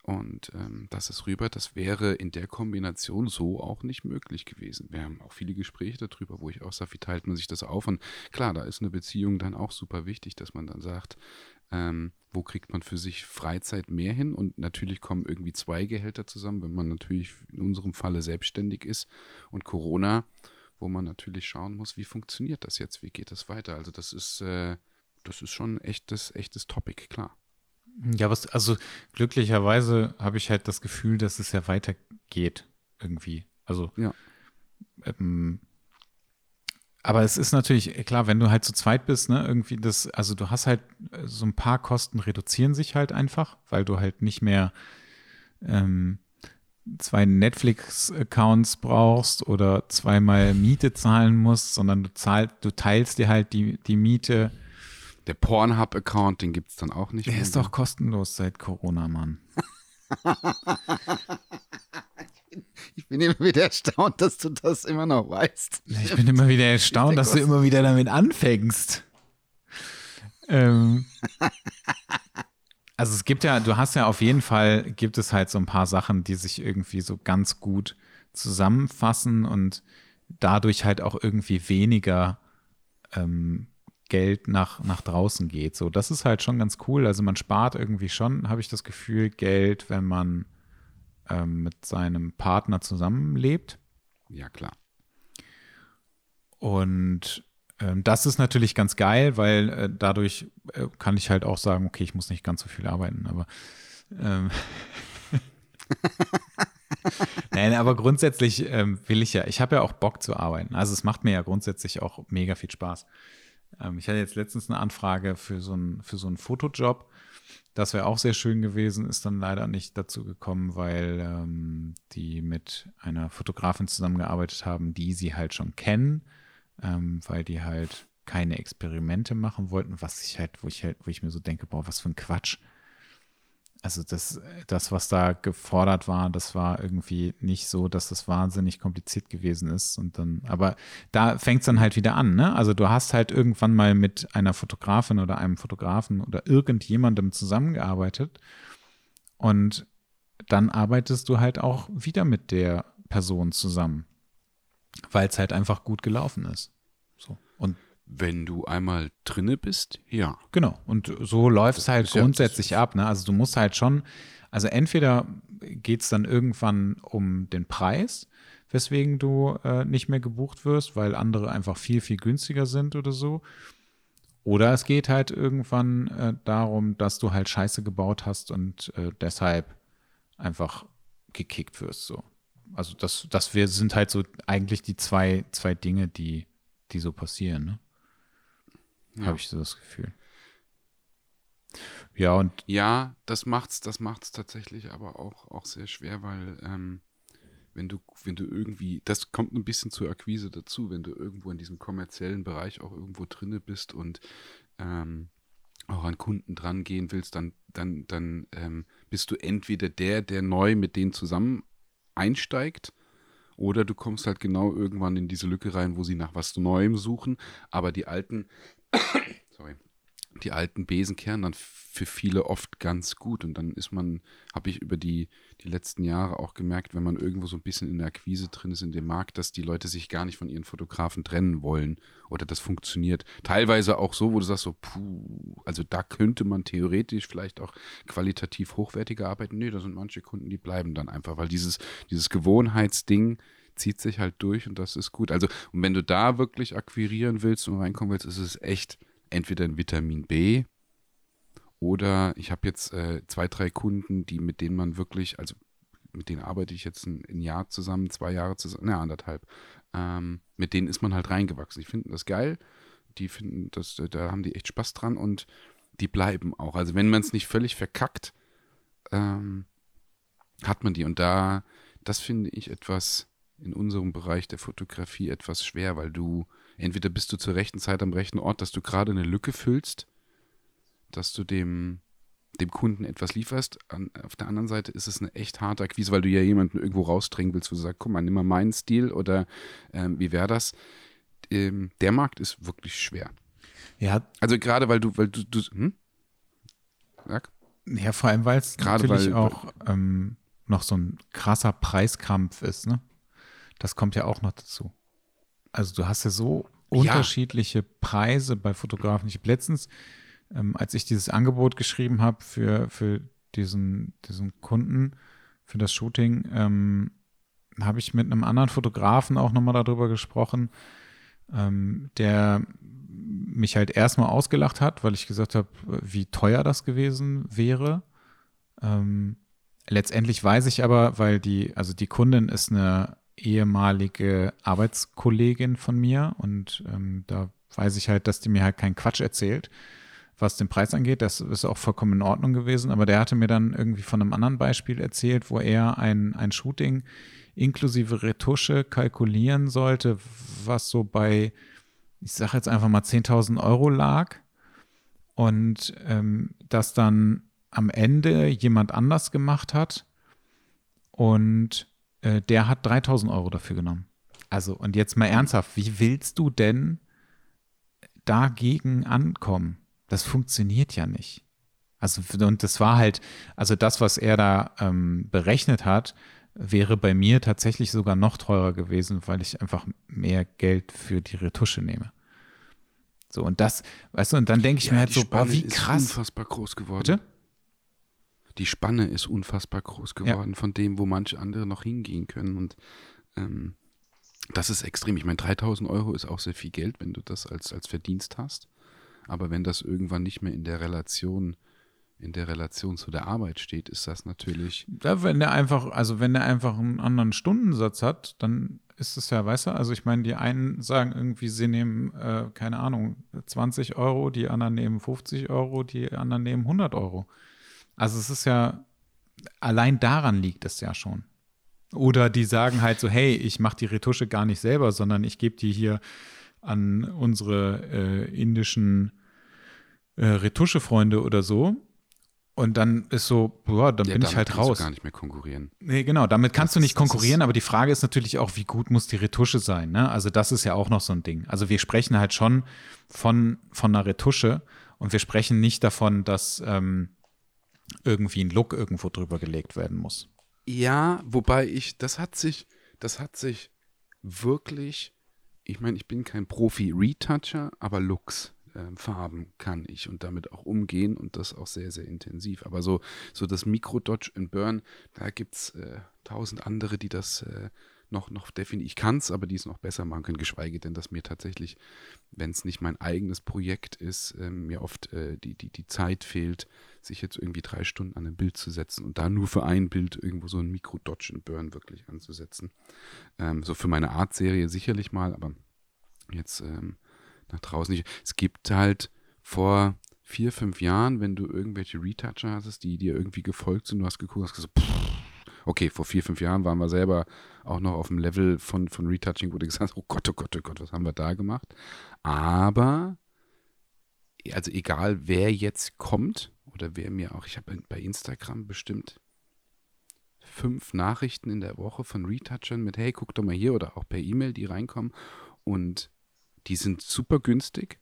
Und ähm, das ist rüber, das wäre in der Kombination so auch nicht möglich gewesen. Wir haben auch viele Gespräche darüber, wo ich auch sage, wie teilt man sich das auf? Und klar, da ist eine Beziehung dann auch super wichtig, dass man dann sagt, ähm, wo kriegt man für sich Freizeit mehr hin? Und natürlich kommen irgendwie zwei Gehälter zusammen, wenn man natürlich in unserem Falle selbstständig ist und Corona, wo man natürlich schauen muss, wie funktioniert das jetzt, wie geht das weiter? Also das ist, äh, das ist schon ein echtes, echtes Topic, klar. Ja, was, also glücklicherweise habe ich halt das Gefühl, dass es ja weitergeht irgendwie. Also ja. ähm, aber es ist natürlich, klar, wenn du halt zu zweit bist, ne, irgendwie das, also du hast halt äh, so ein paar Kosten reduzieren sich halt einfach, weil du halt nicht mehr ähm, zwei Netflix-Accounts brauchst oder zweimal Miete zahlen musst, sondern du zahlst, du teilst dir halt die, die Miete. Der Pornhub-Account, den gibt es dann auch nicht Der mehr. Der ist doch kostenlos seit Corona, Mann. Ich bin immer wieder erstaunt, dass du das immer noch weißt. Ich bin immer wieder erstaunt, dass du immer wieder damit anfängst. Ähm, also es gibt ja, du hast ja auf jeden Fall, gibt es halt so ein paar Sachen, die sich irgendwie so ganz gut zusammenfassen und dadurch halt auch irgendwie weniger ähm, Geld nach, nach draußen geht. So, das ist halt schon ganz cool. Also man spart irgendwie schon, habe ich das Gefühl, Geld, wenn man ähm, mit seinem Partner zusammenlebt. Ja, klar. Und ähm, das ist natürlich ganz geil, weil äh, dadurch äh, kann ich halt auch sagen, okay, ich muss nicht ganz so viel arbeiten, aber ähm, Nein, aber grundsätzlich ähm, will ich ja, ich habe ja auch Bock zu arbeiten. Also es macht mir ja grundsätzlich auch mega viel Spaß. Ähm, ich hatte jetzt letztens eine Anfrage für so einen, für so einen Fotojob. Das wäre auch sehr schön gewesen, ist dann leider nicht dazu gekommen, weil ähm, die mit einer Fotografin zusammengearbeitet haben, die sie halt schon kennen, ähm, weil die halt keine Experimente machen wollten, was ich halt, wo ich halt, wo ich mir so denke, boah, was für ein Quatsch also das, das, was da gefordert war, das war irgendwie nicht so, dass das wahnsinnig kompliziert gewesen ist. Und dann, aber da fängt es dann halt wieder an, ne? Also du hast halt irgendwann mal mit einer Fotografin oder einem Fotografen oder irgendjemandem zusammengearbeitet und dann arbeitest du halt auch wieder mit der Person zusammen, weil es halt einfach gut gelaufen ist. So. Und wenn du einmal drinne bist, ja. Genau. Und so läuft es halt grundsätzlich ja, ab. Ne? Also du musst halt schon, also entweder geht es dann irgendwann um den Preis, weswegen du äh, nicht mehr gebucht wirst, weil andere einfach viel, viel günstiger sind oder so. Oder es geht halt irgendwann äh, darum, dass du halt Scheiße gebaut hast und äh, deshalb einfach gekickt wirst. So. Also das, das wir sind halt so eigentlich die zwei, zwei Dinge, die, die so passieren. Ne? Ja. Habe ich so das Gefühl. Ja, und. Ja, das macht's, das macht's tatsächlich aber auch, auch sehr schwer, weil ähm, wenn du, wenn du irgendwie, das kommt ein bisschen zur Akquise dazu, wenn du irgendwo in diesem kommerziellen Bereich auch irgendwo drinne bist und ähm, auch an Kunden dran gehen willst, dann, dann, dann ähm, bist du entweder der, der neu mit denen zusammen einsteigt, oder du kommst halt genau irgendwann in diese Lücke rein, wo sie nach was Neuem suchen, aber die alten sorry, die alten Besen kehren dann für viele oft ganz gut. Und dann ist man, habe ich über die, die letzten Jahre auch gemerkt, wenn man irgendwo so ein bisschen in der Akquise drin ist in dem Markt, dass die Leute sich gar nicht von ihren Fotografen trennen wollen oder das funktioniert. Teilweise auch so, wo du sagst so, puh, also da könnte man theoretisch vielleicht auch qualitativ hochwertiger arbeiten. Nee, da sind manche Kunden, die bleiben dann einfach, weil dieses, dieses Gewohnheitsding, zieht sich halt durch und das ist gut. Also, und wenn du da wirklich akquirieren willst und reinkommen willst, ist es echt entweder ein Vitamin B oder ich habe jetzt äh, zwei, drei Kunden, die mit denen man wirklich, also mit denen arbeite ich jetzt ein, ein Jahr zusammen, zwei Jahre zusammen, ne, anderthalb. Ähm, mit denen ist man halt reingewachsen. Die finden das geil, die finden das, da haben die echt Spaß dran und die bleiben auch. Also wenn man es nicht völlig verkackt, ähm, hat man die. Und da, das finde ich etwas, in unserem Bereich der Fotografie etwas schwer, weil du entweder bist du zur rechten Zeit am rechten Ort, dass du gerade eine Lücke füllst, dass du dem, dem Kunden etwas lieferst. An, auf der anderen Seite ist es eine echt harte Akquise, weil du ja jemanden irgendwo rausdrängen willst, wo du sagst, guck mal, nimm mal meinen Stil oder ähm, wie wäre das? Ähm, der Markt ist wirklich schwer. Ja. Also gerade weil du, weil du, du hm? Sag. Ja, vor allem, weil es natürlich weil, auch ähm, noch so ein krasser Preiskampf ist, ne? Das kommt ja auch noch dazu. Also du hast ja so unterschiedliche ja. Preise bei Fotografen. Ich habe letztens, ähm, als ich dieses Angebot geschrieben habe für, für diesen, diesen Kunden, für das Shooting, ähm, habe ich mit einem anderen Fotografen auch nochmal darüber gesprochen, ähm, der mich halt erstmal ausgelacht hat, weil ich gesagt habe, wie teuer das gewesen wäre. Ähm, letztendlich weiß ich aber, weil die, also die Kundin ist eine ehemalige Arbeitskollegin von mir und ähm, da weiß ich halt, dass die mir halt keinen Quatsch erzählt, was den Preis angeht. Das ist auch vollkommen in Ordnung gewesen, aber der hatte mir dann irgendwie von einem anderen Beispiel erzählt, wo er ein, ein Shooting inklusive Retusche kalkulieren sollte, was so bei, ich sage jetzt einfach mal 10.000 Euro lag. Und ähm, das dann am Ende jemand anders gemacht hat. Und äh, der hat 3000 Euro dafür genommen. Also, und jetzt mal ernsthaft, wie willst du denn dagegen ankommen? Das funktioniert ja nicht. Also, und das war halt, also das, was er da ähm, berechnet hat, wäre bei mir tatsächlich sogar noch teurer gewesen, weil ich einfach mehr Geld für die Retusche nehme. So, und das, weißt du, und dann denke ich ja, mir halt so, boah, wie krass. Ist unfassbar groß geworden. Bitte? Die Spanne ist unfassbar groß geworden ja. von dem, wo manche andere noch hingehen können. Und ähm, das ist extrem. Ich meine, 3000 Euro ist auch sehr viel Geld, wenn du das als, als Verdienst hast. Aber wenn das irgendwann nicht mehr in der Relation in der Relation zu der Arbeit steht, ist das natürlich. Ja, wenn der einfach, also wenn der einfach einen anderen Stundensatz hat, dann ist es ja, weißt du, also ich meine, die einen sagen irgendwie, sie nehmen, äh, keine Ahnung, 20 Euro, die anderen nehmen 50 Euro, die anderen nehmen 100 Euro. Also es ist ja, allein daran liegt es ja schon. Oder die sagen halt so, hey, ich mache die Retusche gar nicht selber, sondern ich gebe die hier an unsere äh, indischen äh, Retuschefreunde oder so und dann ist so, boah, dann ja, bin ich halt raus. Du gar nicht mehr konkurrieren. Nee, genau, damit kannst das du nicht ist, konkurrieren, aber die Frage ist natürlich auch, wie gut muss die Retusche sein, ne? Also das ist ja auch noch so ein Ding. Also wir sprechen halt schon von, von einer Retusche und wir sprechen nicht davon, dass ähm, irgendwie ein Look irgendwo drüber gelegt werden muss. Ja, wobei ich, das hat sich, das hat sich wirklich, ich meine, ich bin kein Profi-Retoucher, aber Looks äh, Farben kann ich und damit auch umgehen und das auch sehr, sehr intensiv. Aber so, so das Mikro-Dodge and Burn, da gibt es äh, tausend andere, die das äh, noch, noch definitiv, ich kann es, aber die es noch besser machen können, geschweige denn, dass mir tatsächlich, wenn es nicht mein eigenes Projekt ist, ähm, mir oft äh, die, die, die Zeit fehlt, sich jetzt irgendwie drei Stunden an ein Bild zu setzen und da nur für ein Bild irgendwo so ein Mikro-Dodge and Burn wirklich anzusetzen. Ähm, so für meine Art-Serie sicherlich mal, aber jetzt ähm, nach draußen nicht. Es gibt halt vor vier, fünf Jahren, wenn du irgendwelche Retoucher hattest, die dir irgendwie gefolgt sind, du hast geguckt, hast gesagt, pff, okay, vor vier, fünf Jahren waren wir selber auch noch auf dem Level von, von Retouching, wo du gesagt hast, oh Gott, oh Gott, oh Gott, was haben wir da gemacht? Aber, also egal, wer jetzt kommt oder wer mir auch, ich habe bei Instagram bestimmt fünf Nachrichten in der Woche von Retouchern mit, hey, guck doch mal hier oder auch per E-Mail, die reinkommen und die sind super günstig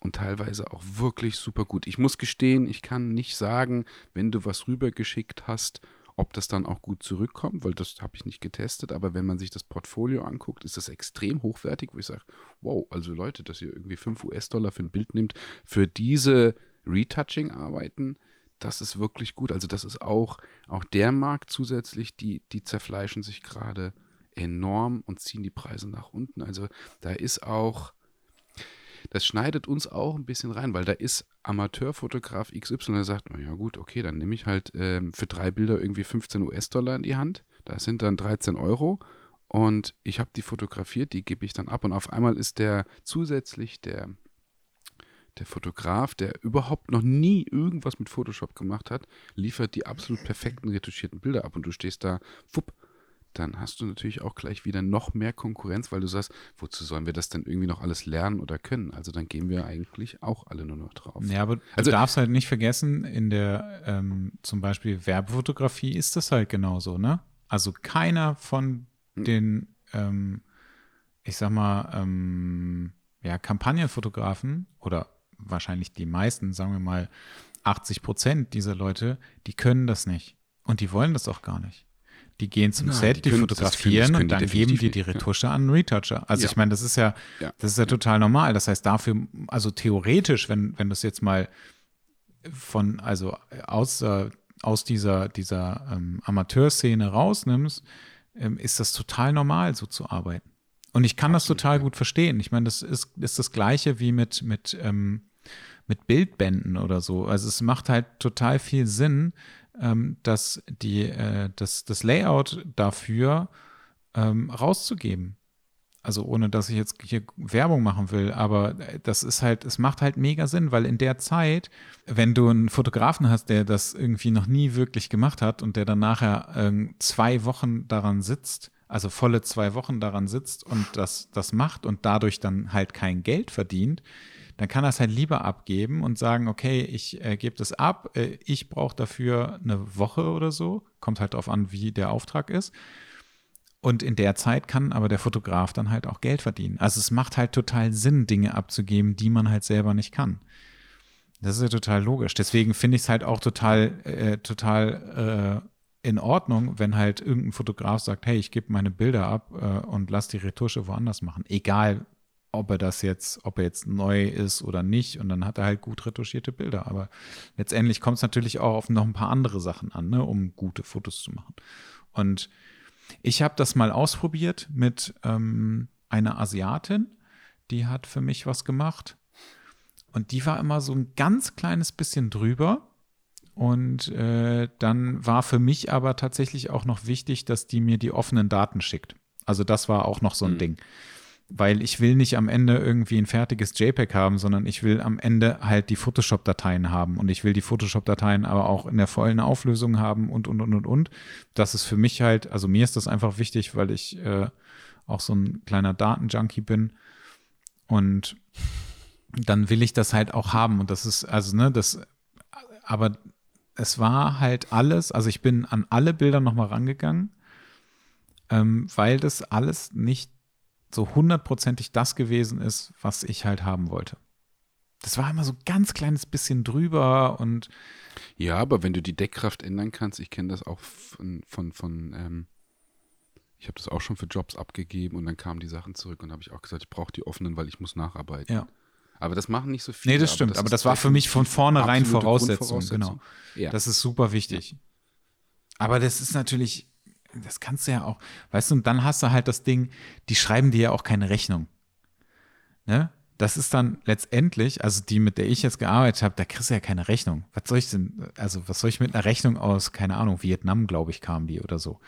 und teilweise auch wirklich super gut. Ich muss gestehen, ich kann nicht sagen, wenn du was rübergeschickt hast, ob das dann auch gut zurückkommt, weil das habe ich nicht getestet. Aber wenn man sich das Portfolio anguckt, ist das extrem hochwertig, wo ich sage, wow, also Leute, dass ihr irgendwie 5 US-Dollar für ein Bild nimmt, für diese Retouching-Arbeiten, das ist wirklich gut. Also das ist auch, auch der Markt zusätzlich, die, die zerfleischen sich gerade enorm und ziehen die Preise nach unten. Also da ist auch das schneidet uns auch ein bisschen rein, weil da ist Amateurfotograf XY, der sagt, ja gut, okay, dann nehme ich halt ähm, für drei Bilder irgendwie 15 US-Dollar in die Hand. Das sind dann 13 Euro. Und ich habe die fotografiert, die gebe ich dann ab. Und auf einmal ist der zusätzlich der, der Fotograf, der überhaupt noch nie irgendwas mit Photoshop gemacht hat, liefert die absolut perfekten retuschierten Bilder ab. Und du stehst da, wupp, dann hast du natürlich auch gleich wieder noch mehr Konkurrenz, weil du sagst, wozu sollen wir das denn irgendwie noch alles lernen oder können? Also dann gehen wir eigentlich auch alle nur noch drauf. Ja, aber also, du darfst halt nicht vergessen, in der ähm, zum Beispiel Werbefotografie ist das halt genauso, ne? Also keiner von hm. den, ähm, ich sag mal, ähm, ja, Kampagnenfotografen oder wahrscheinlich die meisten, sagen wir mal 80 Prozent dieser Leute, die können das nicht. Und die wollen das auch gar nicht. Die gehen zum Nein, Set, die, die können, fotografieren können, und dann geben die die Retusche ja. an Retoucher. Also ja. ich meine, das ist ja, ja, das ist ja total normal. Das heißt, dafür, also theoretisch, wenn, wenn du es jetzt mal von, also aus, äh, aus dieser, dieser ähm, Amateurszene rausnimmst, ähm, ist das total normal, so zu arbeiten. Und ich kann Absolut, das total gut verstehen. Ich meine, das ist, ist das Gleiche wie mit, mit, ähm, mit Bildbänden oder so. Also es macht halt total viel Sinn, ähm, dass die, äh, das, das Layout dafür ähm, rauszugeben. Also ohne dass ich jetzt hier Werbung machen will, aber das ist halt, es macht halt mega Sinn, weil in der Zeit, wenn du einen Fotografen hast, der das irgendwie noch nie wirklich gemacht hat und der dann nachher ähm, zwei Wochen daran sitzt, also volle zwei Wochen daran sitzt und das, das macht und dadurch dann halt kein Geld verdient, dann kann er es halt lieber abgeben und sagen, okay, ich äh, gebe das ab, äh, ich brauche dafür eine Woche oder so, kommt halt darauf an, wie der Auftrag ist. Und in der Zeit kann aber der Fotograf dann halt auch Geld verdienen. Also es macht halt total Sinn, Dinge abzugeben, die man halt selber nicht kann. Das ist ja total logisch. Deswegen finde ich es halt auch total, äh, total äh, in Ordnung, wenn halt irgendein Fotograf sagt, hey, ich gebe meine Bilder ab äh, und lass die Retusche woanders machen. Egal, ob er das jetzt, ob er jetzt neu ist oder nicht. Und dann hat er halt gut retuschierte Bilder. Aber letztendlich kommt es natürlich auch auf noch ein paar andere Sachen an, ne, um gute Fotos zu machen. Und ich habe das mal ausprobiert mit ähm, einer Asiatin, die hat für mich was gemacht. Und die war immer so ein ganz kleines bisschen drüber. Und äh, dann war für mich aber tatsächlich auch noch wichtig, dass die mir die offenen Daten schickt. Also das war auch noch so ein mhm. Ding. Weil ich will nicht am Ende irgendwie ein fertiges JPEG haben, sondern ich will am Ende halt die Photoshop-Dateien haben. Und ich will die Photoshop-Dateien aber auch in der vollen Auflösung haben und, und, und, und, und. Das ist für mich halt, also mir ist das einfach wichtig, weil ich äh, auch so ein kleiner Datenjunkie bin. Und dann will ich das halt auch haben. Und das ist, also, ne, das, aber es war halt alles, also ich bin an alle Bilder nochmal rangegangen, ähm, weil das alles nicht so hundertprozentig das gewesen ist, was ich halt haben wollte. Das war immer so ein ganz kleines bisschen drüber und. Ja, aber wenn du die Deckkraft ändern kannst, ich kenne das auch von, von, von ähm, ich habe das auch schon für Jobs abgegeben und dann kamen die Sachen zurück und habe ich auch gesagt, ich brauche die offenen, weil ich muss nacharbeiten. Ja. Aber das machen nicht so viele. Nee, das stimmt. Aber das, aber das war für mich von vornherein Voraussetzung. Genau. Ja. Das ist super wichtig. Ja. Aber das ist natürlich, das kannst du ja auch, weißt du, und dann hast du halt das Ding, die schreiben dir ja auch keine Rechnung. Ne? Das ist dann letztendlich, also die, mit der ich jetzt gearbeitet habe, da kriegst du ja keine Rechnung. Was soll ich denn, also was soll ich mit einer Rechnung aus, keine Ahnung, Vietnam, glaube ich, kam die oder so.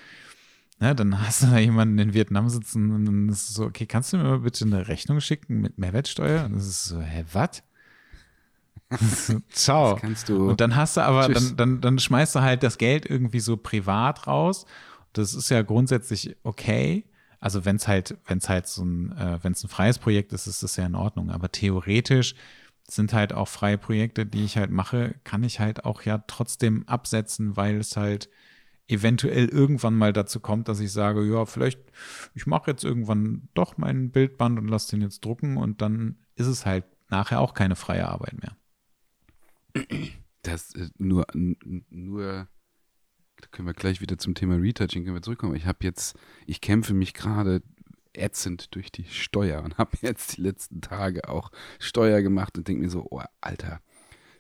Ne, dann hast du da jemanden in Vietnam sitzen und dann ist es so, okay, kannst du mir mal bitte eine Rechnung schicken mit Mehrwertsteuer? Und das ist so, hä, was? Ciao. Das kannst du. Und dann hast du aber, dann, dann, dann schmeißt du halt das Geld irgendwie so privat raus. Das ist ja grundsätzlich okay. Also wenn es halt, wenn es halt so ein, äh, wenn es ein freies Projekt ist, ist das ja in Ordnung. Aber theoretisch sind halt auch freie Projekte, die ich halt mache, kann ich halt auch ja trotzdem absetzen, weil es halt eventuell irgendwann mal dazu kommt, dass ich sage, ja, vielleicht, ich mache jetzt irgendwann doch meinen Bildband und lasse den jetzt drucken und dann ist es halt nachher auch keine freie Arbeit mehr. Das äh, nur, nur, da können wir gleich wieder zum Thema Retouching können wir zurückkommen. Ich habe jetzt, ich kämpfe mich gerade ätzend durch die Steuer und habe jetzt die letzten Tage auch Steuer gemacht und denke mir so, oh, Alter,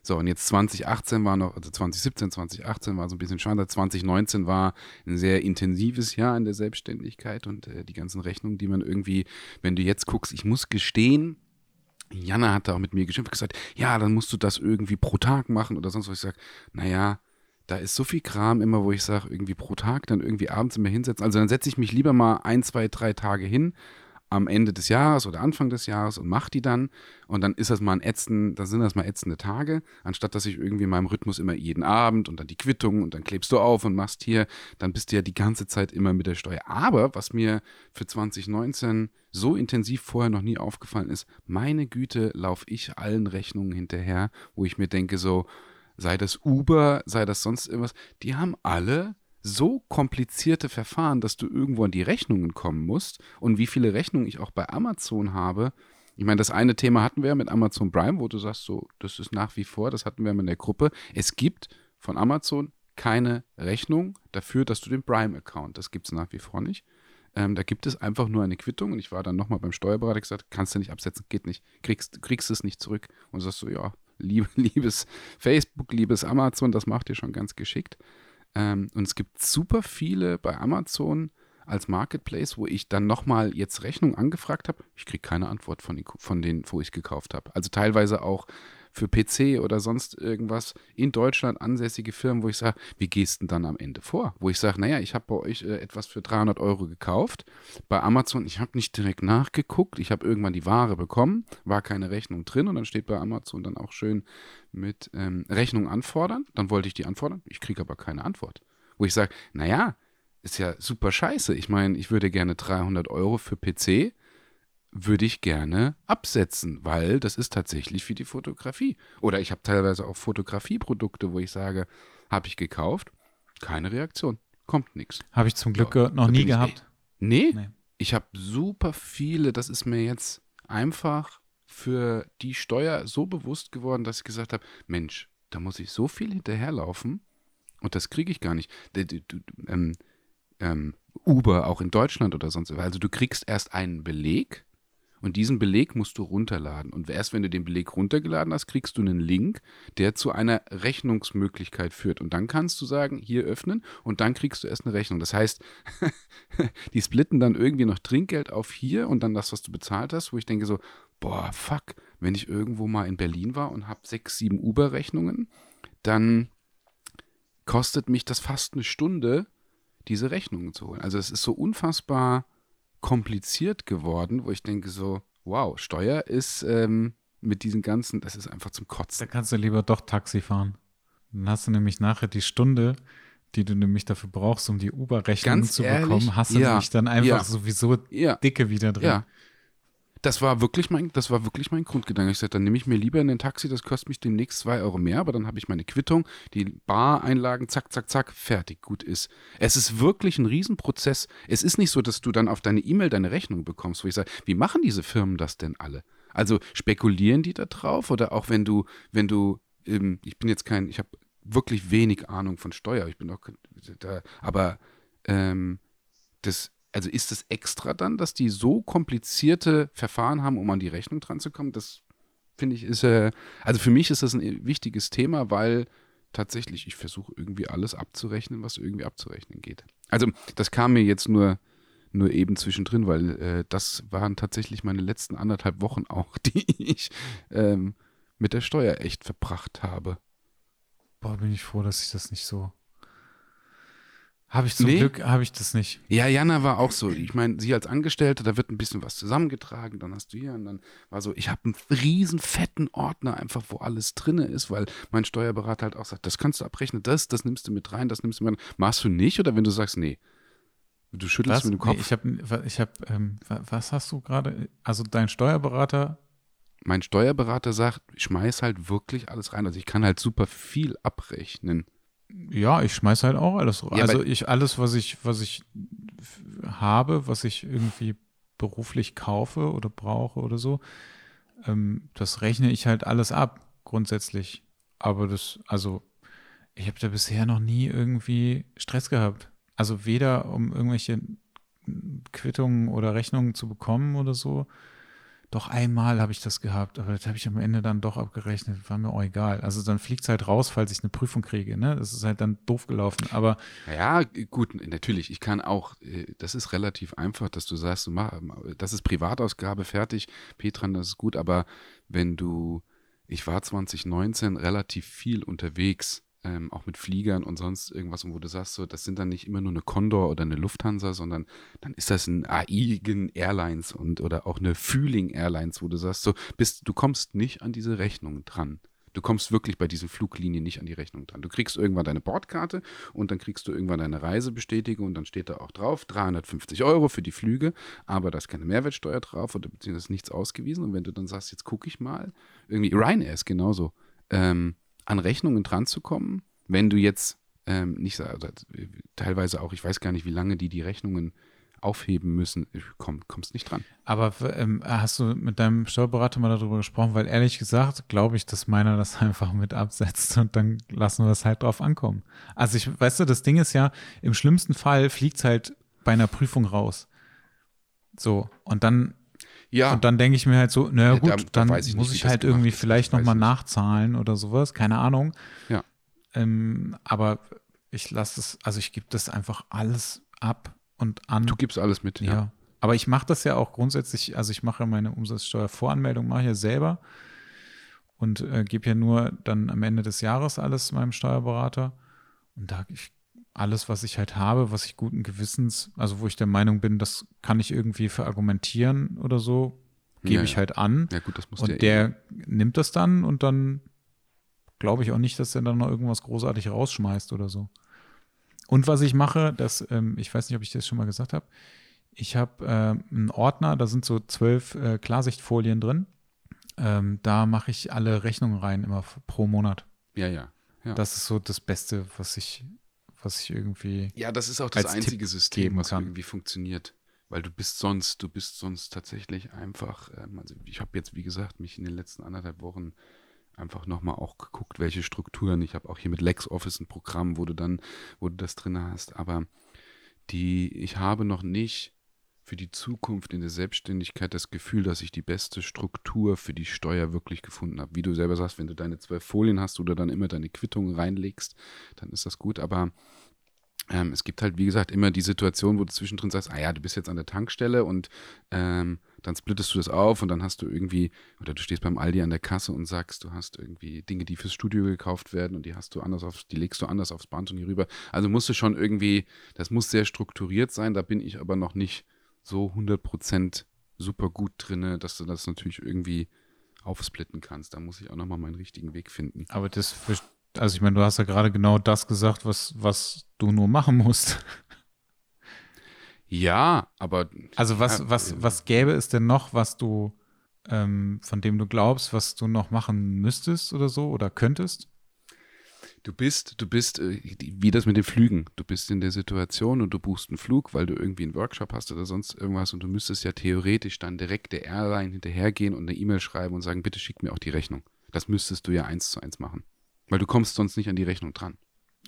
so, und jetzt 2018 war noch, also 2017, 2018 war so ein bisschen schade. 2019 war ein sehr intensives Jahr in der Selbstständigkeit und äh, die ganzen Rechnungen, die man irgendwie, wenn du jetzt guckst, ich muss gestehen, Jana hat da auch mit mir geschimpft, gesagt, ja, dann musst du das irgendwie pro Tag machen oder sonst was. Ich sage, naja, da ist so viel Kram immer, wo ich sage, irgendwie pro Tag, dann irgendwie abends immer hinsetzen. Also dann setze ich mich lieber mal ein, zwei, drei Tage hin am Ende des Jahres oder Anfang des Jahres und mache die dann. Und dann ist das mal ein ätzend, dann sind das mal ätzende Tage, anstatt dass ich irgendwie in meinem Rhythmus immer jeden Abend und dann die Quittung und dann klebst du auf und machst hier, dann bist du ja die ganze Zeit immer mit der Steuer. Aber was mir für 2019 so intensiv vorher noch nie aufgefallen ist, meine Güte, laufe ich allen Rechnungen hinterher, wo ich mir denke, so, sei das Uber, sei das sonst irgendwas, die haben alle so komplizierte Verfahren, dass du irgendwo an die Rechnungen kommen musst. Und wie viele Rechnungen ich auch bei Amazon habe. Ich meine, das eine Thema hatten wir mit Amazon Prime, wo du sagst, so, das ist nach wie vor, das hatten wir in der Gruppe. Es gibt von Amazon keine Rechnung dafür, dass du den Prime-Account, das gibt es nach wie vor nicht. Ähm, da gibt es einfach nur eine Quittung und ich war dann nochmal beim Steuerberater gesagt, kannst du nicht absetzen, geht nicht, kriegst, kriegst es nicht zurück. Und sagst so, ja, lieb, liebes Facebook, liebes Amazon, das macht ihr schon ganz geschickt. Ähm, und es gibt super viele bei Amazon als Marketplace, wo ich dann nochmal jetzt Rechnung angefragt habe. Ich kriege keine Antwort von von denen, wo ich gekauft habe. Also teilweise auch für PC oder sonst irgendwas in Deutschland ansässige Firmen, wo ich sage, wie gehst du denn dann am Ende vor? Wo ich sage, naja, ich habe bei euch äh, etwas für 300 Euro gekauft. Bei Amazon, ich habe nicht direkt nachgeguckt. Ich habe irgendwann die Ware bekommen, war keine Rechnung drin und dann steht bei Amazon dann auch schön mit ähm, Rechnung anfordern. Dann wollte ich die anfordern. Ich kriege aber keine Antwort. Wo ich sage, naja, ist ja super scheiße. Ich meine, ich würde gerne 300 Euro für PC würde ich gerne absetzen, weil das ist tatsächlich für die Fotografie. Oder ich habe teilweise auch Fotografieprodukte, wo ich sage, habe ich gekauft, keine Reaktion, kommt nichts. Habe ich zum Glück ja, noch nie gehabt. Ich, nee, nee, ich habe super viele, das ist mir jetzt einfach für die Steuer so bewusst geworden, dass ich gesagt habe, Mensch, da muss ich so viel hinterherlaufen und das kriege ich gar nicht. Ähm, ähm, Uber auch in Deutschland oder sonst. Also du kriegst erst einen Beleg und diesen Beleg musst du runterladen. Und erst wenn du den Beleg runtergeladen hast, kriegst du einen Link, der zu einer Rechnungsmöglichkeit führt. Und dann kannst du sagen, hier öffnen und dann kriegst du erst eine Rechnung. Das heißt, die splitten dann irgendwie noch Trinkgeld auf hier und dann das, was du bezahlt hast, wo ich denke so, boah, fuck, wenn ich irgendwo mal in Berlin war und habe sechs, sieben Uber-Rechnungen, dann kostet mich das fast eine Stunde, diese Rechnungen zu holen. Also es ist so unfassbar kompliziert geworden, wo ich denke so, wow, Steuer ist ähm, mit diesen ganzen, das ist einfach zum Kotzen. Da kannst du lieber doch Taxi fahren. Dann hast du nämlich nachher die Stunde, die du nämlich dafür brauchst, um die Uber-Rechnung zu ehrlich? bekommen, hast du Ja. nämlich dann einfach Ja. sowieso Ja. dicke wieder drin. Ja. Das war wirklich mein, das war wirklich mein Grundgedanke. Ich sagte, dann nehme ich mir lieber ein Taxi, das kostet mich demnächst zwei Euro mehr, aber dann habe ich meine Quittung, die Bareinlagen, zack, zack, zack, fertig, gut ist. Es ist wirklich ein Riesenprozess. Es ist nicht so, dass du dann auf deine E-Mail deine Rechnung bekommst, wo ich sage, wie machen diese Firmen das denn alle? Also spekulieren die da drauf oder auch wenn du, wenn du, ähm, ich bin jetzt kein, ich habe wirklich wenig Ahnung von Steuer, ich bin auch da, aber ähm, das, also ist es extra dann, dass die so komplizierte Verfahren haben, um an die Rechnung dran zu kommen? Das finde ich ist, äh, also für mich ist das ein wichtiges Thema, weil tatsächlich ich versuche irgendwie alles abzurechnen, was irgendwie abzurechnen geht. Also das kam mir jetzt nur nur eben zwischendrin, weil äh, das waren tatsächlich meine letzten anderthalb Wochen auch, die ich ähm, mit der Steuer echt verbracht habe. Boah, bin ich froh, dass ich das nicht so. Habe ich zum Nee. Glück, habe ich das nicht. Ja, Jana war auch so. Ich meine, sie als Angestellte, da wird ein bisschen was zusammengetragen, dann hast du hier und dann war so, ich habe einen riesen fetten Ordner einfach, wo alles drinne ist, weil mein Steuerberater halt auch sagt, das kannst du abrechnen, das, das nimmst du mit rein, das nimmst du mit rein. Machst du nicht oder wenn du sagst, nee, du schüttelst Was? mit dem Kopf. Nee, ich habe, ich hab, ähm, wa- was hast du gerade? Also dein Steuerberater, mein Steuerberater sagt, schmeiß halt wirklich alles rein. Also ich kann halt super viel abrechnen. Ja, ich schmeiß halt auch alles. Ja, also ich alles, was ich, was ich habe, was ich irgendwie beruflich kaufe oder brauche oder so, ähm, das rechne ich halt alles ab, grundsätzlich. Aber das, also ich habe da bisher noch nie irgendwie Stress gehabt. Also weder um irgendwelche Quittungen oder Rechnungen zu bekommen oder so. Doch einmal habe ich das gehabt, aber das habe ich am Ende dann doch abgerechnet, war mir auch egal. Also dann fliegt es halt raus, falls ich eine Prüfung kriege. Ne? Das ist halt dann doof gelaufen. Aber Ja, gut, natürlich. Ich kann auch, äh, das ist relativ einfach, dass du sagst, du mach, das ist Privatausgabe, fertig, Petran, das ist gut, aber wenn du, ich war 2019 relativ viel unterwegs, ähm, auch mit Fliegern und sonst irgendwas, und wo du sagst, so, das sind dann nicht immer nur eine Condor oder eine Lufthansa, sondern dann ist das ein Aigen Airlines und oder auch eine Fühling Airlines, wo du sagst, so, bist, du kommst nicht an diese Rechnung dran. Du kommst wirklich bei diesen Fluglinien nicht an die Rechnung dran. Du kriegst irgendwann deine Bordkarte und dann kriegst du irgendwann deine Reisebestätigung und dann steht da auch drauf 350 Euro für die Flüge, aber da ist keine Mehrwertsteuer drauf oder beziehungsweise nichts ausgewiesen. Und wenn du dann sagst, jetzt gucke ich mal, irgendwie Ryanair ist genauso, ähm, an Rechnungen dran zu kommen, wenn du jetzt ähm, nicht, teilweise auch, ich weiß gar nicht, wie lange die die Rechnungen aufheben müssen, äh, komm, kommst nicht dran. Aber ähm, hast du mit deinem Steuerberater mal darüber gesprochen? Weil ehrlich gesagt, glaube ich, dass meiner das einfach mit absetzt und dann lassen wir es halt drauf ankommen. Also ich, weißt du, das Ding ist ja, im schlimmsten Fall fliegt es halt bei einer Prüfung raus. So, und dann, Ja, und dann denke ich mir halt so, naja Ja, gut, da- da dann ich muss nicht, wie ich halt irgendwie vielleicht nochmal ich nachzahlen oder sowas, keine Ahnung. Ja. Ähm, aber ich lasse es, also ich gebe das einfach alles ab und an. du gibst alles mit. Ja. Aber ich mache das ja auch grundsätzlich, also ich mache meine Umsatzsteuervoranmeldung, mache ich ja selber und äh, gebe ja nur dann am Ende des Jahres alles meinem Steuerberater. Und da ich alles, was ich halt habe, was ich guten Gewissens, also wo ich der Meinung bin, das kann ich irgendwie verargumentieren oder so, gebe Ja, ich halt an. Ja, gut, das muss Und der nimmt das dann und dann glaube ich auch nicht, dass er dann noch irgendwas großartig rausschmeißt oder so. Und was ich mache, das, ähm, ich weiß nicht, ob ich das schon mal gesagt habe, ich habe ähm, einen Ordner, da sind so zwölf äh, Klarsichtfolien drin. Ähm, da mache ich alle Rechnungen rein, immer pro Monat. Ja, ja. Ja. Das ist so das Beste, was ich, was ich irgendwie. Ja, das ist auch das einzige Tipp System, was kann. irgendwie funktioniert. Weil du bist sonst, du bist sonst tatsächlich einfach, ähm, also ich habe jetzt, wie gesagt, mich in den letzten anderthalb Wochen einfach nochmal auch geguckt, welche Strukturen. Ich habe auch hier mit LexOffice ein Programm, wo du dann, wo du das drin hast. Aber die, ich habe noch nicht für die Zukunft in der Selbstständigkeit das Gefühl, dass ich die beste Struktur für die Steuer wirklich gefunden habe. Wie du selber sagst, wenn du deine zwölf Folien hast oder dann immer deine Quittung reinlegst, dann ist das gut. Aber ähm, es gibt halt, wie gesagt, immer die Situation, wo du zwischendrin sagst, ah ja, du bist jetzt an der Tankstelle und ähm, dann splittest du das auf und dann hast du irgendwie, oder du stehst beim Aldi an der Kasse und sagst, du hast irgendwie Dinge, die fürs Studio gekauft werden und die hast du anders auf, die legst du anders aufs Band und hier rüber. Also musst du schon irgendwie, das muss sehr strukturiert sein, da bin ich aber noch nicht so 100% super gut drinne, dass du das natürlich irgendwie aufsplitten kannst. Da muss ich auch nochmal meinen richtigen Weg finden. Aber das, also ich meine, du hast ja gerade genau das gesagt, was, was du nur machen musst. Ja, aber. Also was, was, was gäbe es denn noch, was du, ähm, von dem du glaubst, was du noch machen müsstest oder so oder könntest? Du bist, du bist, äh, wie das mit den Flügen. Du bist in der Situation und du buchst einen Flug, weil du irgendwie einen Workshop hast oder sonst irgendwas und du müsstest ja theoretisch dann direkt der Airline hinterhergehen und eine E-Mail schreiben und sagen, bitte schick mir auch die Rechnung. Das müsstest du ja eins zu eins machen. Weil du kommst sonst nicht an die Rechnung dran.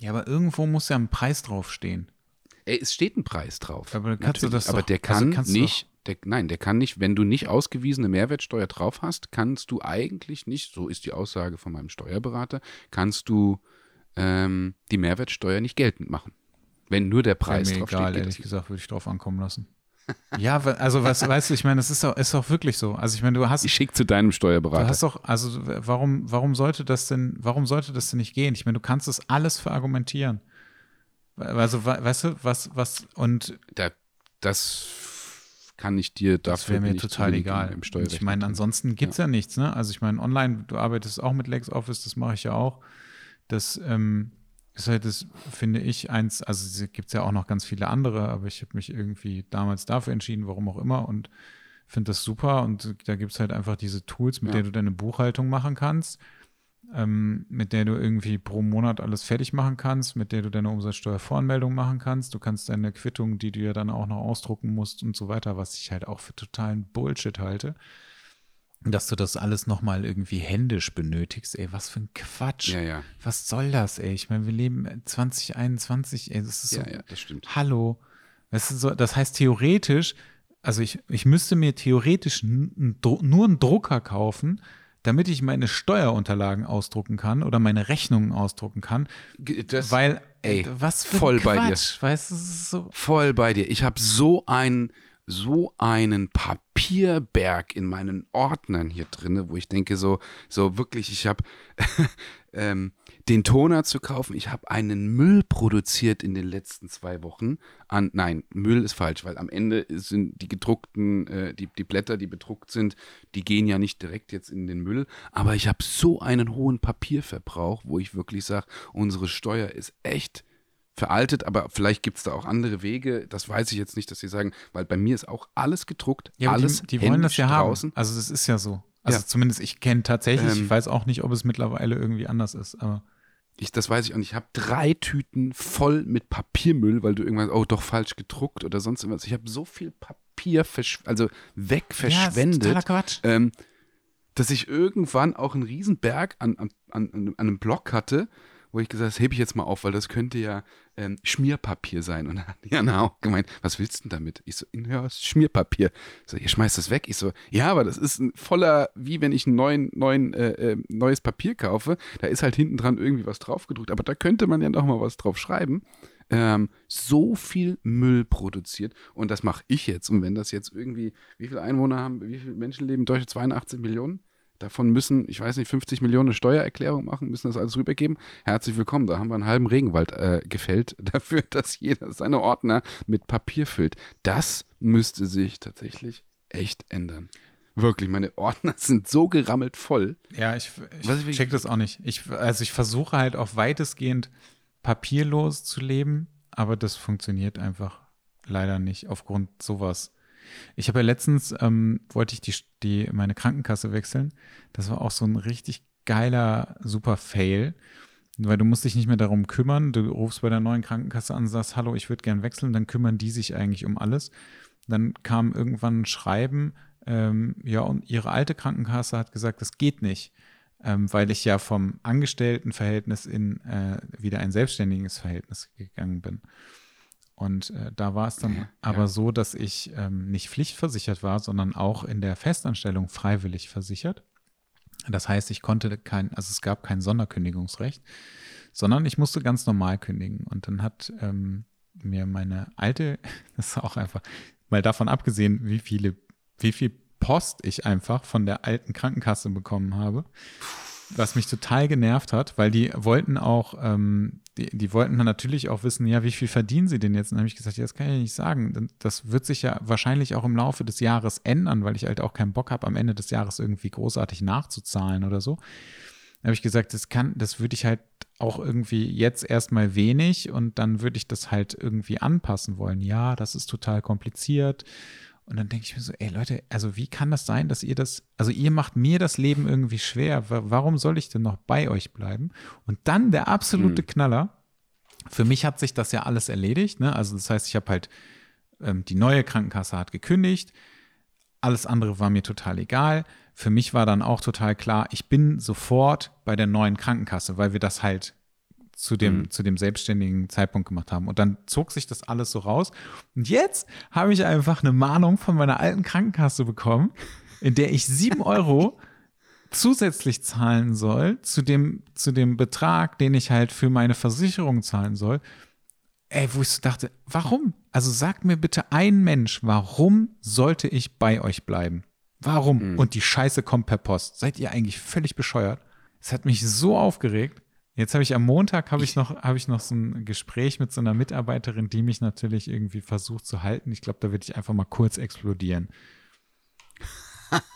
Ja, aber irgendwo muss ja ein Preis draufstehen. Ey, es steht ein Preis drauf. Aber, kannst du das aber doch, der kann also nicht, der, nein, der kann nicht, wenn du nicht ausgewiesene Mehrwertsteuer drauf hast, kannst du eigentlich nicht, so ist die Aussage von meinem Steuerberater, kannst du ähm, die Mehrwertsteuer nicht geltend machen. Wenn nur der Preis ja, mir drauf egal, ehrlich gesagt, würde ich drauf ankommen lassen. ja, also was weißt du, ich meine, das ist auch, ist auch wirklich so. Also ich meine, du hast. Ich schicke zu deinem Steuerberater. Du hast doch, also warum, warum sollte das denn, warum sollte das denn nicht gehen? Ich meine, du kannst das alles verargumentieren. Also, weißt du, was, was, und. Da, das kann ich dir dafür. Das wäre mir total egal. Im ich meine, ansonsten gibt es ja. ja. nichts, ne? Also, ich meine, online, du arbeitest auch mit LexOffice, das mache ich ja auch. Das ähm, ist halt, das finde ich, eins, also es gibt ja auch noch ganz viele andere, aber ich habe mich irgendwie damals dafür entschieden, warum auch immer, und finde das super. Und da gibt es halt einfach diese Tools, mit ja. denen du deine Buchhaltung machen kannst ähm, mit der du irgendwie pro Monat alles fertig machen kannst, mit der du deine Umsatzsteuervoranmeldung machen kannst. Du kannst deine Quittung, die du ja dann auch noch ausdrucken musst und so weiter, was ich halt auch für totalen Bullshit halte. Dass du das alles nochmal irgendwie händisch benötigst, ey, was für ein Quatsch. Ja, ja. Was soll das, ey? Ich meine, wir leben 2021, ey, das ist so. Ja, ja, das stimmt. Hallo. Das, so, das heißt theoretisch, also ich, ich müsste mir theoretisch nur einen Drucker kaufen, damit ich meine Steuerunterlagen ausdrucken kann oder meine Rechnungen ausdrucken kann. Das, weil, ey, was für voll Quatsch, bei dir. Weißt so. Voll bei dir. Ich habe so einen, so einen Papierberg in meinen Ordnern hier drin, wo ich denke, so, so wirklich, ich habe ähm, den Toner zu kaufen. Ich habe einen Müll produziert in den letzten zwei Wochen. An, nein, Müll ist falsch, weil am Ende sind die gedruckten, äh, die, die Blätter, die bedruckt sind, die gehen ja nicht direkt jetzt in den Müll. Aber ich habe so einen hohen Papierverbrauch, wo ich wirklich sage, unsere Steuer ist echt veraltet, aber vielleicht gibt es da auch andere Wege. Das weiß ich jetzt nicht, dass sie sagen, weil bei mir ist auch alles gedruckt, ja, alles die, die wollen das ja draußen. haben. Also das ist ja so. Also Ja. zumindest ich kenne tatsächlich, Ähm, ich weiß auch nicht, ob es mittlerweile irgendwie anders ist, aber Ich, das weiß ich und ich habe drei Tüten voll mit Papiermüll, weil du irgendwann, oh, doch falsch gedruckt oder sonst irgendwas. Ich habe so viel Papier, also weg Ja, verschwendet, ist Quatsch. ähm, dass ich irgendwann auch einen Riesenberg an, an, an, an einem Block hatte, wo ich gesagt habe, das hebe ich jetzt mal auf, weil das könnte ja ähm, Schmierpapier sein. Und dann hat Jana auch gemeint, was willst du denn damit? Ich so, ja, Schmierpapier. Ich so, ihr schmeißt das weg. Ich so, ja, aber das ist ein voller, wie wenn ich ein neuen, neuen, äh, äh, neues Papier kaufe. Da ist halt hinten dran irgendwie was draufgedruckt. Aber da könnte man ja noch mal was drauf schreiben. Ähm, so viel Müll produziert. Und das mache ich jetzt. Und wenn das jetzt irgendwie, wie viele Einwohner haben, wie viele Menschen leben in Deutschland? 82 Millionen? Davon müssen, ich weiß nicht, 50 Millionen Steuererklärung machen, müssen das alles rübergeben. Herzlich willkommen, da haben wir einen halben Regenwald äh, gefällt dafür, dass jeder seine Ordner mit Papier füllt. Das müsste sich tatsächlich echt ändern. Wirklich, meine Ordner sind so gerammelt voll. Ja, ich, ich ich- check das auch nicht. Ich, also ich versuche halt auch weitestgehend papierlos zu leben, aber das funktioniert einfach leider nicht aufgrund sowas. Ich habe ja letztens, ähm, wollte ich die, die, meine Krankenkasse wechseln. Das war auch so ein richtig geiler, super Fail. Weil du musst dich nicht mehr darum kümmern. Du rufst bei der neuen Krankenkasse an sagst, hallo, ich würde gern wechseln. Dann kümmern die sich eigentlich um alles. Dann kam irgendwann ein Schreiben, ähm, ja, und ihre alte Krankenkasse hat gesagt, das geht nicht, ähm, weil ich ja vom Angestelltenverhältnis in äh, wieder ein selbstständiges Verhältnis gegangen bin. Und äh, da war es dann aber so, dass ich ähm, nicht pflichtversichert war, sondern auch in der Festanstellung freiwillig versichert. Das heißt, ich konnte kein, also es gab kein Sonderkündigungsrecht, sondern ich musste ganz normal kündigen. Und dann hat ähm, mir meine alte, das ist auch einfach, mal davon abgesehen, wie viele, wie viel Post ich einfach von der alten Krankenkasse bekommen habe. Was mich total genervt hat, weil die wollten auch, ähm, die, die wollten dann natürlich auch wissen, ja, wie viel verdienen sie denn jetzt? Und dann habe ich gesagt, ja, das kann ich nicht sagen. Das wird sich ja wahrscheinlich auch im Laufe des Jahres ändern, weil ich halt auch keinen Bock habe, am Ende des Jahres irgendwie großartig nachzuzahlen oder so. Da habe ich gesagt, das kann, das würde ich halt auch irgendwie jetzt erstmal wenig und dann würde ich das halt irgendwie anpassen wollen. Ja, das ist total kompliziert. Und dann denke ich mir so, ey Leute, also wie kann das sein, dass ihr das, also ihr macht mir das Leben irgendwie schwer. Warum soll ich denn noch bei euch bleiben? Und dann der absolute mhm. Knaller. Für mich hat sich das ja alles erledigt. Ne? Also das heißt, ich habe halt, ähm, die neue Krankenkasse hat gekündigt. Alles andere war mir total egal. Für mich war dann auch total klar, ich bin sofort bei der neuen Krankenkasse, weil wir das halt zu dem, mhm. zu dem selbstständigen Zeitpunkt gemacht haben. Und dann zog sich das alles so raus. Und jetzt habe ich einfach eine Mahnung von meiner alten Krankenkasse bekommen, in der ich sieben Euro zusätzlich zahlen soll zu dem, zu dem Betrag, den ich halt für meine Versicherung zahlen soll. Ey, wo ich so dachte, warum? Also sagt mir bitte ein Mensch, warum sollte ich bei euch bleiben? Warum? Mhm. Und die Scheiße kommt per Post. Seid ihr eigentlich völlig bescheuert? Es hat mich so aufgeregt. Jetzt habe ich am Montag habe ich noch habe ich noch so ein Gespräch mit so einer Mitarbeiterin, die mich natürlich irgendwie versucht zu halten. Ich glaube, da würde ich einfach mal kurz explodieren.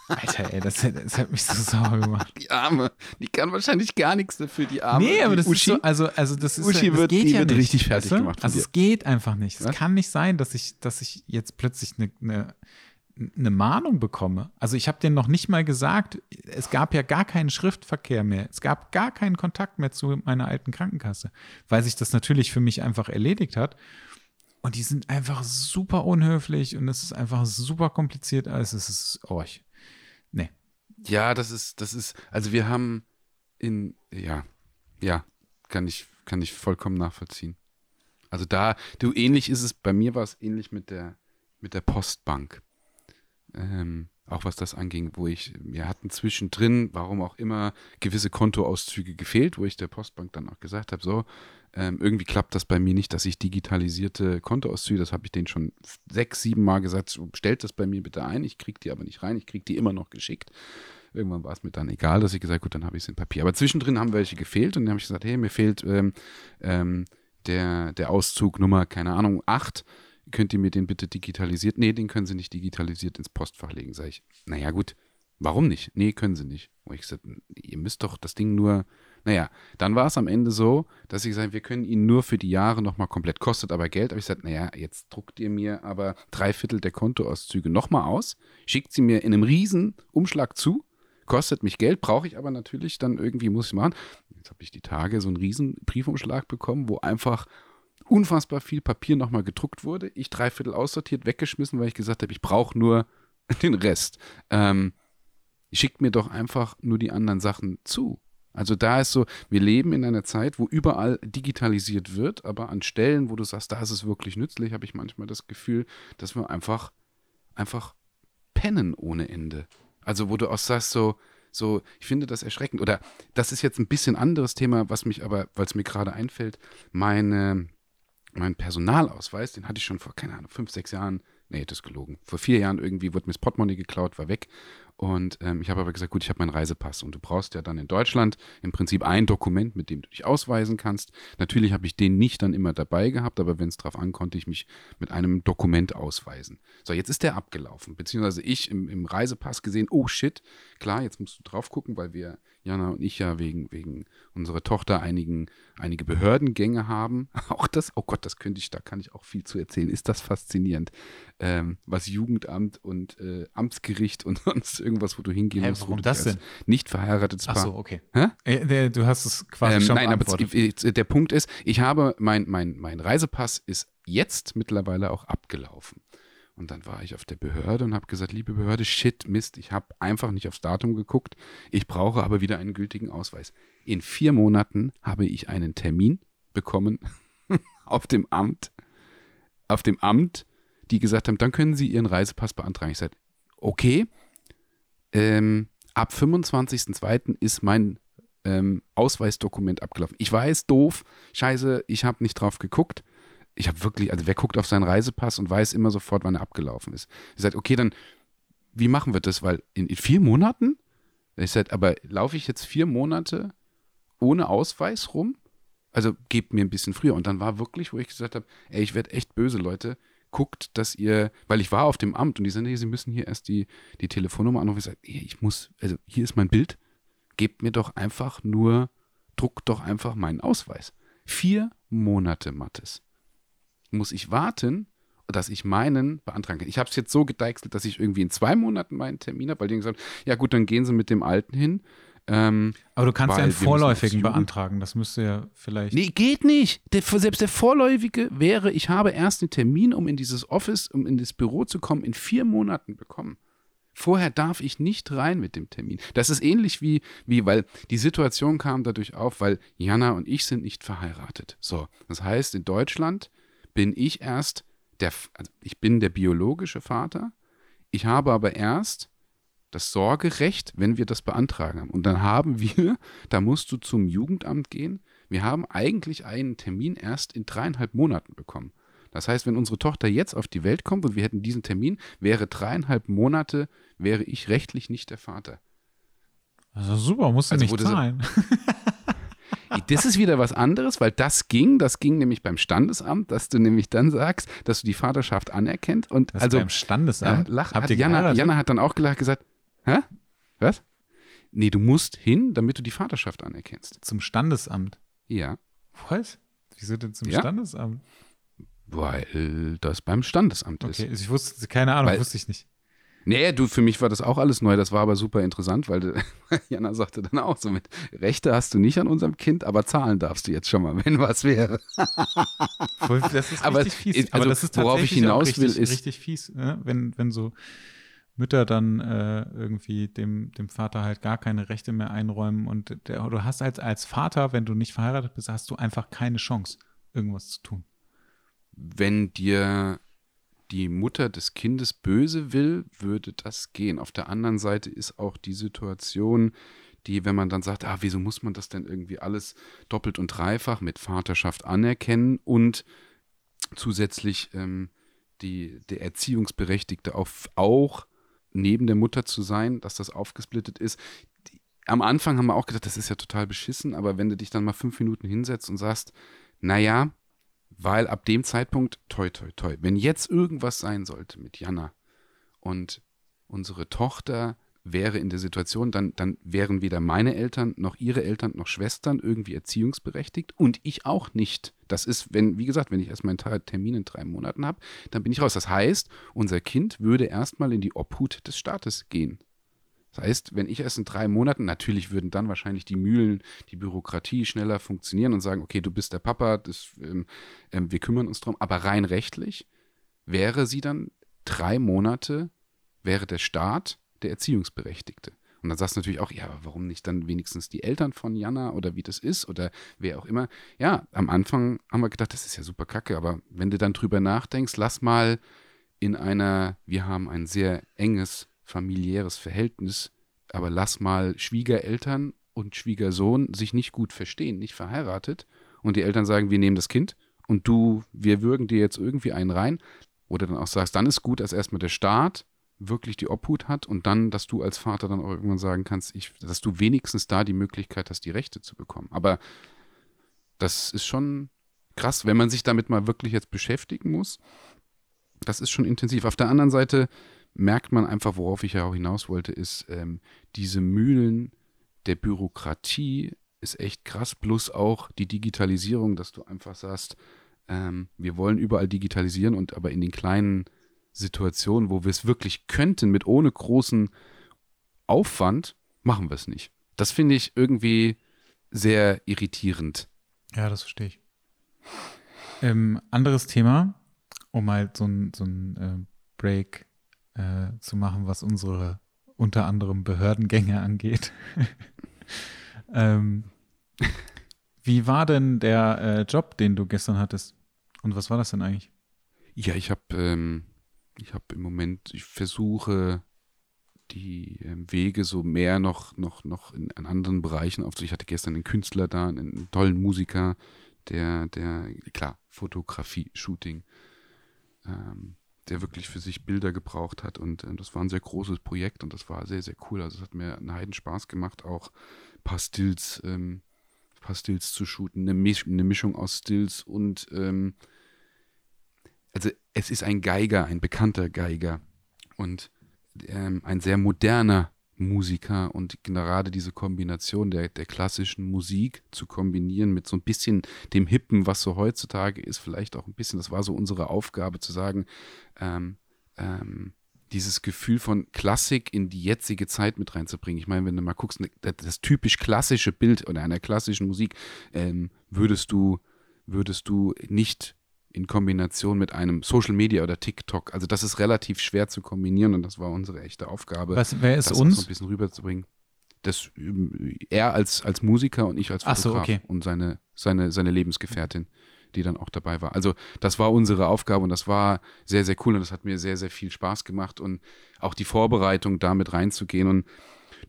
Alter, ey, das, das, hat mich so sauer gemacht. Die Arme, die kann wahrscheinlich gar nichts dafür, die Arme. Nee, aber das Uschi, ist so, also, also das ist Uschi das wird, geht ja wird nicht, richtig fertig weißt du? gemacht. Also es geht einfach nicht. Es kann nicht sein, dass ich, dass ich jetzt plötzlich eine, eine eine Mahnung bekomme. Also ich habe denen noch nicht mal gesagt, es gab ja gar keinen Schriftverkehr mehr. Es gab gar keinen Kontakt mehr zu meiner alten Krankenkasse, weil sich das natürlich für mich einfach erledigt hat. Und die sind einfach super unhöflich und es ist einfach super kompliziert alles. Es ist, oh, nee. Ja, das ist, das ist, also wir haben in, ja, ja, kann ich, kann ich vollkommen nachvollziehen. Also da, du, ähnlich ist es, bei mir war es ähnlich mit der, mit der Postbank ähm, auch was das anging, wo ich, wir hatten zwischendrin, warum auch immer, gewisse Kontoauszüge gefehlt, wo ich der Postbank dann auch gesagt habe, so, ähm, irgendwie klappt das bei mir nicht, dass ich digitalisierte Kontoauszüge, das habe ich denen schon sechs, sieben Mal gesagt, stellt das bei mir bitte ein, ich kriege die aber nicht rein, ich kriege die immer noch geschickt. Irgendwann war es mir dann egal, dass ich gesagt gut, dann habe ich es in Papier. Aber zwischendrin haben welche gefehlt und dann habe ich gesagt, hey, mir fehlt ähm, ähm, der, der Auszug Nummer, keine Ahnung, 8 könnt ihr mir den bitte digitalisiert? Nee, den können sie nicht digitalisiert ins Postfach legen. Sag ich, naja, gut, warum nicht? Nee, können sie nicht. Und ich gesagt, ihr müsst doch das Ding nur. Naja, dann war es am Ende so, dass ich gesagt wir können ihn nur für die Jahre nochmal komplett, kostet aber Geld. Aber ich gesagt, naja, jetzt druckt ihr mir aber drei Viertel der Kontoauszüge nochmal aus, schickt sie mir in einem riesen Umschlag zu, kostet mich Geld, brauche ich aber natürlich dann irgendwie, muss ich machen. Jetzt habe ich die Tage so einen riesen Briefumschlag bekommen, wo einfach unfassbar viel Papier nochmal gedruckt wurde. Ich dreiviertel aussortiert, weggeschmissen, weil ich gesagt habe, ich brauche nur den Rest. Ähm, schickt mir doch einfach nur die anderen Sachen zu. Also da ist so, wir leben in einer Zeit, wo überall digitalisiert wird, aber an Stellen, wo du sagst, da ist es wirklich nützlich, habe ich manchmal das Gefühl, dass wir einfach, einfach pennen ohne Ende. Also wo du auch sagst, so, so, ich finde das erschreckend. Oder das ist jetzt ein bisschen anderes Thema, was mich aber, weil es mir gerade einfällt, meine mein Personalausweis, den hatte ich schon vor, keine Ahnung, fünf, sechs Jahren, nee, das ist gelogen. Vor vier Jahren irgendwie wurde mir das Portemonnaie geklaut, war weg. Und ähm, ich habe aber gesagt, gut, ich habe meinen Reisepass und du brauchst ja dann in Deutschland im Prinzip ein Dokument, mit dem du dich ausweisen kannst. Natürlich habe ich den nicht dann immer dabei gehabt, aber wenn es drauf an, konnte ich mich mit einem Dokument ausweisen. So, jetzt ist der abgelaufen, beziehungsweise ich im, im Reisepass gesehen, oh shit, klar, jetzt musst du drauf gucken, weil wir Jana und ich ja wegen, wegen unserer Tochter einigen, einige Behördengänge haben. Auch das, oh Gott, das könnte ich, da kann ich auch viel zu erzählen. Ist das faszinierend, ähm, was Jugendamt und äh, Amtsgericht und sonst irgendwas, wo du hingehen Hä, musst. Warum das denn? Nicht verheiratetes Paar. Ach so, okay. Äh, du hast es quasi ähm, schon Nein, aber der Punkt ist, ich habe, mein, mein, mein Reisepass ist jetzt mittlerweile auch abgelaufen. Und dann war ich auf der Behörde und habe gesagt, liebe Behörde, shit, Mist, ich habe einfach nicht aufs Datum geguckt. Ich brauche aber wieder einen gültigen Ausweis. In vier Monaten habe ich einen Termin bekommen auf dem Amt, auf dem Amt, die gesagt haben, dann können Sie Ihren Reisepass beantragen. Ich sagte, okay, ähm, ab 25.02. ist mein ähm, Ausweisdokument abgelaufen. Ich weiß, doof, scheiße, ich habe nicht drauf geguckt ich habe wirklich, also wer guckt auf seinen Reisepass und weiß immer sofort, wann er abgelaufen ist. Ich sage, okay, dann wie machen wir das? Weil in, in vier Monaten? Ich sag, aber laufe ich jetzt vier Monate ohne Ausweis rum? Also gebt mir ein bisschen früher. Und dann war wirklich, wo ich gesagt habe, ey, ich werde echt böse, Leute. Guckt, dass ihr, weil ich war auf dem Amt und die sagen, nee, sie müssen hier erst die, die Telefonnummer anrufen. Ich sage, ich muss, also hier ist mein Bild. Gebt mir doch einfach nur, druckt doch einfach meinen Ausweis. Vier Monate, Mattes. Muss ich warten, dass ich meinen beantragen kann. Ich habe es jetzt so gedeichselt, dass ich irgendwie in zwei Monaten meinen Termin habe, weil die gesagt haben, ja gut, dann gehen sie mit dem Alten hin. Ähm, Aber du kannst ja einen vorläufigen beantragen. Das müsste ja vielleicht. Nee, geht nicht. Der, selbst der vorläufige wäre, ich habe erst den Termin, um in dieses Office, um in das Büro zu kommen, in vier Monaten bekommen. Vorher darf ich nicht rein mit dem Termin. Das ist ähnlich wie, wie, weil die Situation kam dadurch auf, weil Jana und ich sind nicht verheiratet. So, das heißt, in Deutschland bin ich erst der, also ich bin der biologische Vater. Ich habe aber erst das Sorgerecht, wenn wir das beantragen haben. Und dann haben wir, da musst du zum Jugendamt gehen. Wir haben eigentlich einen Termin erst in dreieinhalb Monaten bekommen. Das heißt, wenn unsere Tochter jetzt auf die Welt kommt und wir hätten diesen Termin, wäre dreieinhalb Monate, wäre ich rechtlich nicht der Vater. Also super, musst du Also nicht zahlen. Das ist wieder was anderes, weil das ging, das ging nämlich beim Standesamt, dass du nämlich dann sagst, dass du die Vaterschaft anerkennt und Das also beim Standesamt. Ja, lach, hat Jana? Jana hat dann auch gelacht gesagt, hä? Was? Nee, du musst hin, damit du die Vaterschaft anerkennst. Zum Standesamt. Ja, Was? Wieso denn zum Ja. Standesamt? weil das beim Standesamt ist. Okay, ich wusste, keine Ahnung, Weil- wusste ich nicht. Nee, du, für mich war das auch alles neu, das war aber super interessant, weil du- Jana sagte dann auch so mit, Rechte hast du nicht an unserem Kind, aber zahlen darfst du jetzt schon mal, wenn was wäre. Das ist Aber richtig fies. Aber also, das ist worauf ich hinaus will, richtig, ist- richtig fies, ne? wenn, wenn so Mütter dann äh, irgendwie dem, dem Vater halt gar keine Rechte mehr einräumen und der, du hast als, als Vater, wenn du nicht verheiratet bist, hast du einfach keine Chance, irgendwas zu tun. Wenn dir die Mutter des Kindes böse will, würde das gehen. Auf der anderen Seite ist auch die Situation, die, wenn man dann sagt, ah, wieso muss man das denn irgendwie alles doppelt und dreifach mit Vaterschaft anerkennen und zusätzlich ähm, die, der Erziehungsberechtigte auf, auch neben der Mutter zu sein, dass das aufgesplittet ist. Die, am Anfang haben wir auch gedacht, das ist ja total beschissen, aber wenn du dich dann mal fünf Minuten hinsetzt und sagst, naja, weil ab dem Zeitpunkt, toi, toi, toi, wenn jetzt irgendwas sein sollte mit Jana und unsere Tochter wäre in der Situation, dann, dann wären weder meine Eltern noch ihre Eltern noch Schwestern irgendwie erziehungsberechtigt und ich auch nicht. Das ist, wenn, wie gesagt, wenn ich erst meinen Termin in drei Monaten habe, dann bin ich raus. Das heißt, unser Kind würde erstmal in die Obhut des Staates gehen. Das heißt, wenn ich erst in drei Monaten, natürlich würden dann wahrscheinlich die Mühlen, die Bürokratie schneller funktionieren und sagen, okay, du bist der Papa, das, ähm, ähm, wir kümmern uns drum. Aber rein rechtlich wäre sie dann drei Monate, wäre der Staat der Erziehungsberechtigte. Und dann sagst du natürlich auch, ja, aber warum nicht dann wenigstens die Eltern von Jana oder wie das ist oder wer auch immer. Ja, am Anfang haben wir gedacht, das ist ja super kacke, aber wenn du dann drüber nachdenkst, lass mal in einer, wir haben ein sehr enges familiäres Verhältnis, aber lass mal Schwiegereltern und Schwiegersohn sich nicht gut verstehen, nicht verheiratet und die Eltern sagen, wir nehmen das Kind und du, wir würgen dir jetzt irgendwie einen rein oder dann auch sagst, dann ist gut, dass erstmal der Staat wirklich die Obhut hat und dann, dass du als Vater dann auch irgendwann sagen kannst, ich, dass du wenigstens da die Möglichkeit hast, die Rechte zu bekommen. Aber das ist schon krass, wenn man sich damit mal wirklich jetzt beschäftigen muss. Das ist schon intensiv. Auf der anderen Seite merkt man einfach, worauf ich ja auch hinaus wollte, ist, ähm, diese Mühlen der Bürokratie ist echt krass, plus auch die Digitalisierung, dass du einfach sagst, ähm, wir wollen überall digitalisieren und aber in den kleinen Situationen, wo wir es wirklich könnten, mit ohne großen Aufwand, machen wir es nicht. Das finde ich irgendwie sehr irritierend. Ja, das verstehe ich. Ähm, anderes Thema, um mal so ein, so ein äh, Break äh, zu machen, was unsere unter anderem Behördengänge angeht. ähm, wie war denn der äh, Job, den du gestern hattest? Und was war das denn eigentlich? Ja, ich habe ähm, habe im Moment, ich versuche die ähm, Wege so mehr noch, noch, noch in, in anderen Bereichen aufzunehmen. Ich hatte gestern einen Künstler da, einen tollen Musiker, der, der, klar, Fotografie, Shooting, ähm, der wirklich für sich Bilder gebraucht hat. Und äh, das war ein sehr großes Projekt und das war sehr, sehr cool. Also es hat mir einen Heiden Spaß gemacht, auch ein paar Stills, ähm, paar Stills zu shooten, eine, Misch eine Mischung aus Stills und ähm, also es ist ein Geiger, ein bekannter Geiger und ähm, ein sehr moderner Musiker und gerade diese Kombination der, der klassischen Musik zu kombinieren mit so ein bisschen dem Hippen, was so heutzutage ist, vielleicht auch ein bisschen, das war so unsere Aufgabe zu sagen, ähm, ähm, dieses Gefühl von Klassik in die jetzige Zeit mit reinzubringen. Ich meine, wenn du mal guckst, ne, das, typisch klassische Bild oder einer klassischen Musik, ähm, würdest du, würdest du nicht in Kombination mit einem Social Media oder TikTok. Also das ist relativ schwer zu kombinieren und das war unsere echte Aufgabe. Was, wer ist das uns? So ein bisschen rüberzubringen. Das, ähm, er als, als Musiker und ich als Fotograf Ach so, okay. und seine, seine, seine Lebensgefährtin, die dann auch dabei war. Also das war unsere Aufgabe und das war sehr, sehr cool und das hat mir sehr, sehr viel Spaß gemacht und auch die Vorbereitung damit reinzugehen. Und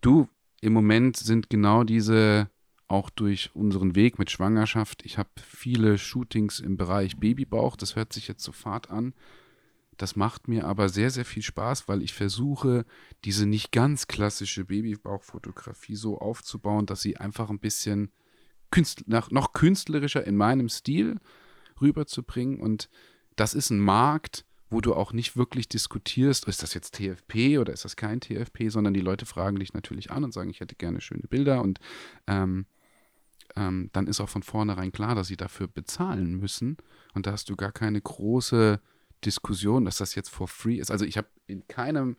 du, im Moment sind genau diese auch durch unseren Weg mit Schwangerschaft. Ich habe viele Shootings im Bereich Babybauch. Das hört sich jetzt so fad an. Das macht mir aber sehr, sehr viel Spaß, weil ich versuche, diese nicht ganz klassische Babybauchfotografie so aufzubauen, dass sie einfach ein bisschen künstl noch künstlerischer in meinem Stil rüberzubringen. Und das ist ein Markt, wo du auch nicht wirklich diskutierst, ist das jetzt TFP oder ist das kein TFP, sondern die Leute fragen dich natürlich an und sagen, ich hätte gerne schöne Bilder und ähm, ähm, dann ist auch von vornherein klar, dass sie dafür bezahlen müssen. Und da hast du gar keine große Diskussion, dass das jetzt for free ist. Also ich habe in keinem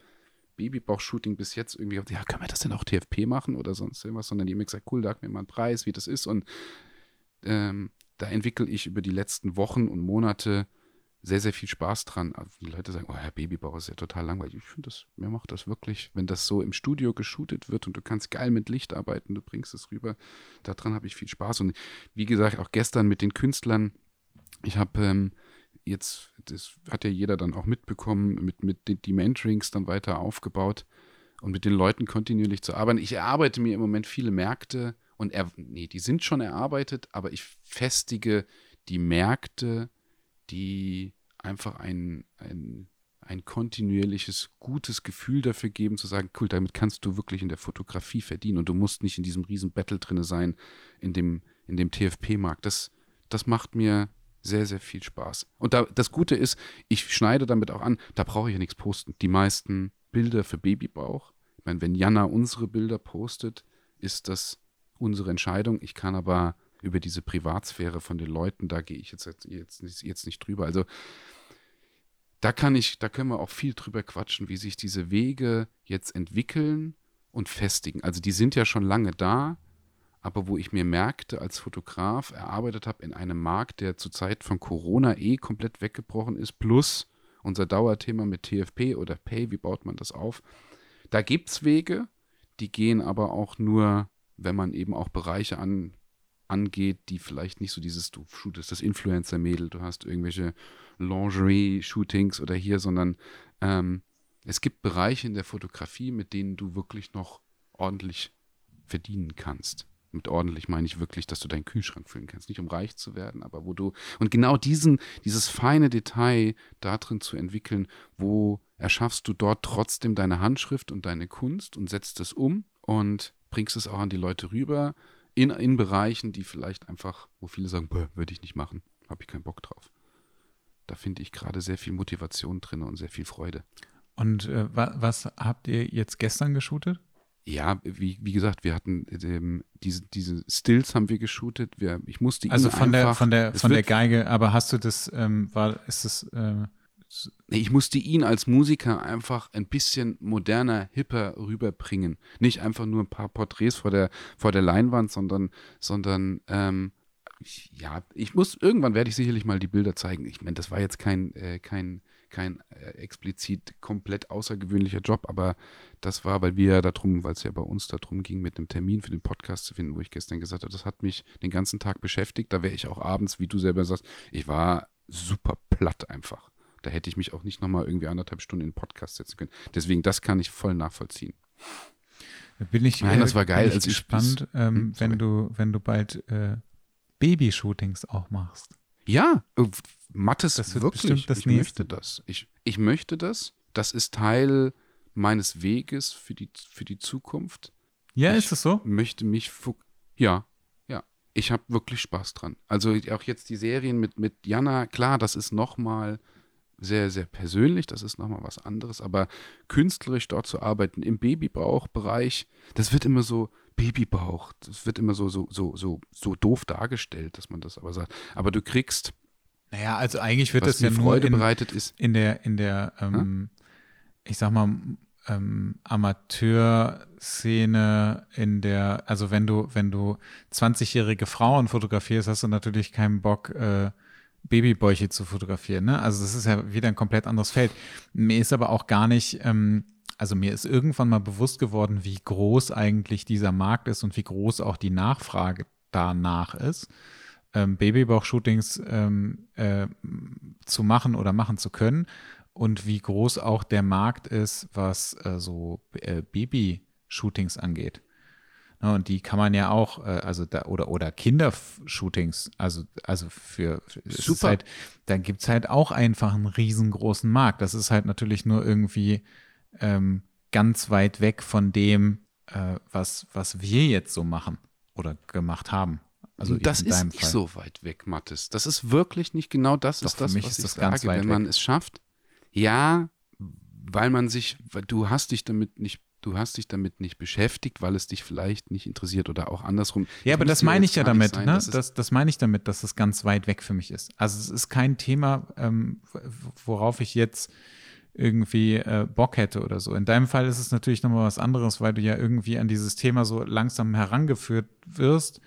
Babybauch-Shooting bis jetzt irgendwie gesagt, ja, können wir das denn auch TFP machen oder sonst irgendwas, sondern die haben gesagt, cool, sag mir mal einen Preis, wie das ist. Und ähm, da entwickle ich über die letzten Wochen und Monate sehr, sehr viel Spaß dran. Also die Leute sagen, oh, Herr Babybauch ist ja total langweilig. Ich finde das, mir macht das wirklich, wenn das so im Studio geshootet wird und du kannst geil mit Licht arbeiten, du bringst es rüber, daran habe ich viel Spaß. Und wie gesagt, auch gestern mit den Künstlern, ich habe ähm, jetzt, das hat ja jeder dann auch mitbekommen, mit, mit den Mentorings dann weiter aufgebaut und mit den Leuten kontinuierlich zu arbeiten. Ich erarbeite mir im Moment viele Märkte und er, nee, die sind schon erarbeitet, aber ich festige die Märkte, die einfach ein, ein, ein kontinuierliches, gutes Gefühl dafür geben, zu sagen, cool, damit kannst du wirklich in der Fotografie verdienen und du musst nicht in diesem riesen Battle drinne sein, in dem, in dem TFP-Markt. Das, das macht mir sehr, sehr viel Spaß. Und da, das Gute ist, ich schneide damit auch an, da brauche ich ja nichts posten. Die meisten Bilder für Babybauch, ich meine, wenn Jana unsere Bilder postet, ist das unsere Entscheidung. Ich kann aber über diese Privatsphäre von den Leuten, da gehe ich jetzt, jetzt, jetzt, jetzt nicht drüber. Also da kann ich, da können wir auch viel drüber quatschen, wie sich diese Wege jetzt entwickeln und festigen. Also die sind ja schon lange da, aber wo ich mir Märkte als Fotograf erarbeitet habe in einem Markt, der zur Zeit von Corona eh komplett weggebrochen ist, plus unser Dauerthema mit TFP oder Pay, wie baut man das auf? Da gibt es Wege, die gehen aber auch nur, wenn man eben auch Bereiche an, angeht, die vielleicht nicht so dieses, du shootest das Influencer-Mädel, du hast irgendwelche Lingerie-Shootings oder hier, sondern ähm, es gibt Bereiche in der Fotografie, mit denen du wirklich noch ordentlich verdienen kannst. Mit ordentlich meine ich wirklich, dass du deinen Kühlschrank füllen kannst. Nicht um reich zu werden, aber wo du. Und genau diesen, dieses feine Detail darin zu entwickeln, wo erschaffst du dort trotzdem deine Handschrift und deine Kunst und setzt es um und bringst es auch an die Leute rüber, in, in Bereichen, die vielleicht einfach, wo viele sagen, würde ich nicht machen, habe ich keinen Bock drauf. Da finde ich gerade sehr viel Motivation drin und sehr viel Freude. Und äh, wa was habt ihr jetzt gestern geshootet? Ja, wie, wie gesagt, wir hatten ähm, diese, diese Stills haben wir geshootet. Wir, ich musste also von der von der von der Geige, aber hast du das, ähm, war, ist das äh, ich musste ihn als Musiker einfach ein bisschen moderner, hipper rüberbringen. Nicht einfach nur ein paar Porträts vor der, vor der Leinwand, sondern, sondern ähm, ja, ich muss, irgendwann werde ich sicherlich mal die Bilder zeigen. Ich meine, das war jetzt kein, äh, kein, kein äh, explizit komplett außergewöhnlicher Job, aber das war, weil wir ja darum, weil es ja bei uns darum ging, mit einem Termin für den Podcast zu finden, wo ich gestern gesagt habe, das hat mich den ganzen Tag beschäftigt. Da wäre ich auch abends, wie du selber sagst, ich war super platt einfach. Da hätte ich mich auch nicht nochmal irgendwie anderthalb Stunden in den Podcast setzen können. Deswegen, das kann ich voll nachvollziehen. Bin ich, Nein, das war geil. Bin ich also gespannt, ich, ähm, hm, wenn du, wenn du bald äh, Babyshootings auch machst. Ja, äh, Mattes das wird wirklich. Das ich nächste. möchte das. Ich, ich möchte das. Das ist Teil meines Weges für die, für die Zukunft. Ja, ich ist es so? möchte mich, ja, ja, ich habe wirklich Spaß dran. Also auch jetzt die Serien mit, mit Jana, klar, das ist nochmal sehr, sehr persönlich, das ist nochmal was anderes, aber künstlerisch dort zu arbeiten, im Babybauchbereich, das wird immer so, Babybauch, das wird immer so, so, so, so, so doof dargestellt, dass man das aber sagt. Aber du kriegst. Naja, also eigentlich wird das ja nur Freude in, bereitet ist. in der, in der, ähm, ich sag mal, ähm, Amateurszene in der, also wenn du, wenn du 20-jährige Frauen fotografierst, hast du natürlich keinen Bock, äh, Babybäuche zu fotografieren. Ne? Also das ist ja wieder ein komplett anderes Feld. Mir ist aber auch gar nicht, ähm, also mir ist irgendwann mal bewusst geworden, wie groß eigentlich dieser Markt ist und wie groß auch die Nachfrage danach ist, ähm, Babybauch-Shootings ähm, äh, zu machen oder machen zu können und wie groß auch der Markt ist, was äh, so äh, Baby-Shootings angeht. Ja, und die kann man ja auch, äh, also da, oder, oder Kindershootings, also, also für, für Super. Halt, da gibt es halt auch einfach einen riesengroßen Markt. Das ist halt natürlich nur irgendwie ähm, ganz weit weg von dem, äh, was, was wir jetzt so machen oder gemacht haben. Also das ist nicht Fall. so weit weg, Mathis. Das ist wirklich nicht genau das, Doch, ist für das, mich was ist ich das sage. Wenn man weg. es schafft, ja, weil man sich, weil du hast dich damit nicht, du hast dich damit nicht beschäftigt, weil es dich vielleicht nicht interessiert oder auch andersrum. Ja, aber muss das meine ich ja damit, sein, ne? Das, das meine ich damit, dass es ganz weit weg für mich ist. Also es ist kein Thema, ähm, worauf ich jetzt irgendwie äh, Bock hätte oder so. In deinem Fall ist es natürlich nochmal was anderes, weil du ja irgendwie an dieses Thema so langsam herangeführt wirst,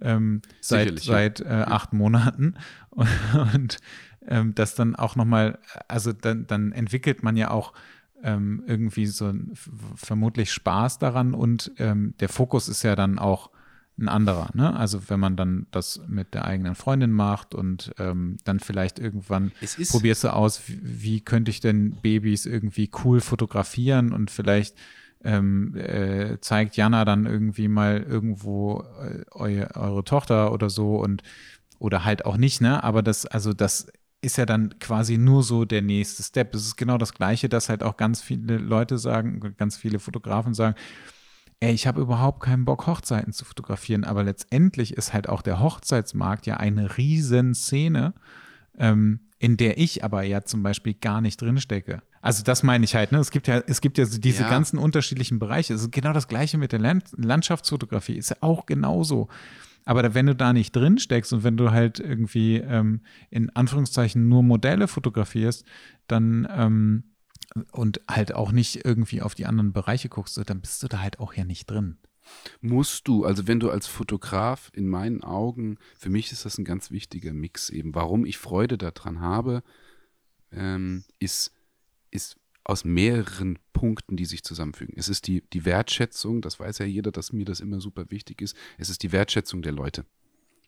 ähm, seit, ja. seit äh, acht Monaten. Und, und ähm, das dann auch nochmal, also dann, dann entwickelt man ja auch ähm, irgendwie so vermutlich Spaß daran und ähm, der Fokus ist ja dann auch ein anderer. Ne? Also wenn man dann das mit der eigenen Freundin macht und ähm, dann vielleicht irgendwann probierst du aus, wie, wie könnte ich denn Babys irgendwie cool fotografieren und vielleicht ähm, äh, zeigt Jana dann irgendwie mal irgendwo äh, eu, eure Tochter oder so und oder halt auch nicht, ne? Aber das, also das ist ja dann quasi nur so der nächste Step. Es ist genau das Gleiche, dass halt auch ganz viele Leute sagen, ganz viele Fotografen sagen, ey, ich habe überhaupt keinen Bock, Hochzeiten zu fotografieren, aber letztendlich ist halt auch der Hochzeitsmarkt ja eine riesen Szene, ähm, in der ich aber ja zum Beispiel gar nicht drinstecke. Also das meine ich halt, ne? Es gibt ja, es gibt ja diese Ja. ganzen unterschiedlichen Bereiche. Es ist genau das Gleiche mit der Land Landschaftsfotografie, ist ja auch genauso. Aber wenn du da nicht drin steckst und wenn du halt irgendwie ähm, in Anführungszeichen nur Modelle fotografierst, dann ähm, und halt auch nicht irgendwie auf die anderen Bereiche guckst, dann bist du da halt auch ja nicht drin. musst du, also wenn du als Fotograf in meinen Augen, für mich ist das ein ganz wichtiger Mix eben. Warum ich Freude daran habe, ähm, ist, ist aus mehreren Punkten, die sich zusammenfügen. Es ist die, die Wertschätzung, das weiß ja jeder, dass mir das immer super wichtig ist. Es ist die Wertschätzung der Leute.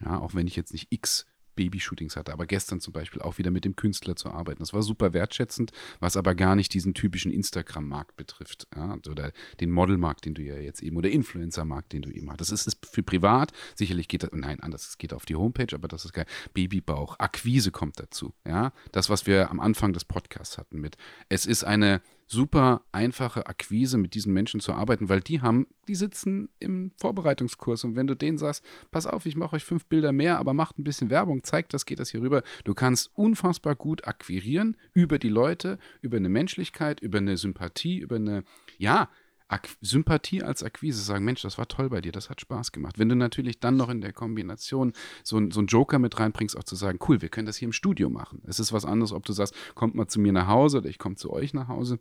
Ja, auch wenn ich jetzt nicht x Babyshootings hatte, aber gestern zum Beispiel auch wieder mit dem Künstler zu arbeiten. Das war super wertschätzend, was aber gar nicht diesen typischen Instagram-Markt betrifft. Ja, oder den Modelmarkt, den du ja jetzt eben, oder Influencer-Markt, den du eben hast. Das ist, ist für privat, sicherlich geht das, nein, anders, es geht auf die Homepage, aber das ist geil. Babybauch, Akquise kommt dazu. Ja, das, was wir am Anfang des Podcasts hatten mit, es ist eine super einfache Akquise, mit diesen Menschen zu arbeiten, weil die haben, die sitzen im Vorbereitungskurs und wenn du denen sagst, pass auf, ich mache euch fünf Bilder mehr, aber macht ein bisschen Werbung, zeigt das, geht das hier rüber. Du kannst unfassbar gut akquirieren über die Leute, über eine Menschlichkeit, über eine Sympathie, über eine, ja, Ak Sympathie als Akquise, sagen, Mensch, das war toll bei dir, das hat Spaß gemacht. Wenn du natürlich dann noch in der Kombination so, so einen Joker mit reinbringst, auch zu sagen, cool, wir können das hier im Studio machen. Es ist was anderes, ob du sagst, kommt mal zu mir nach Hause oder ich komme zu euch nach Hause.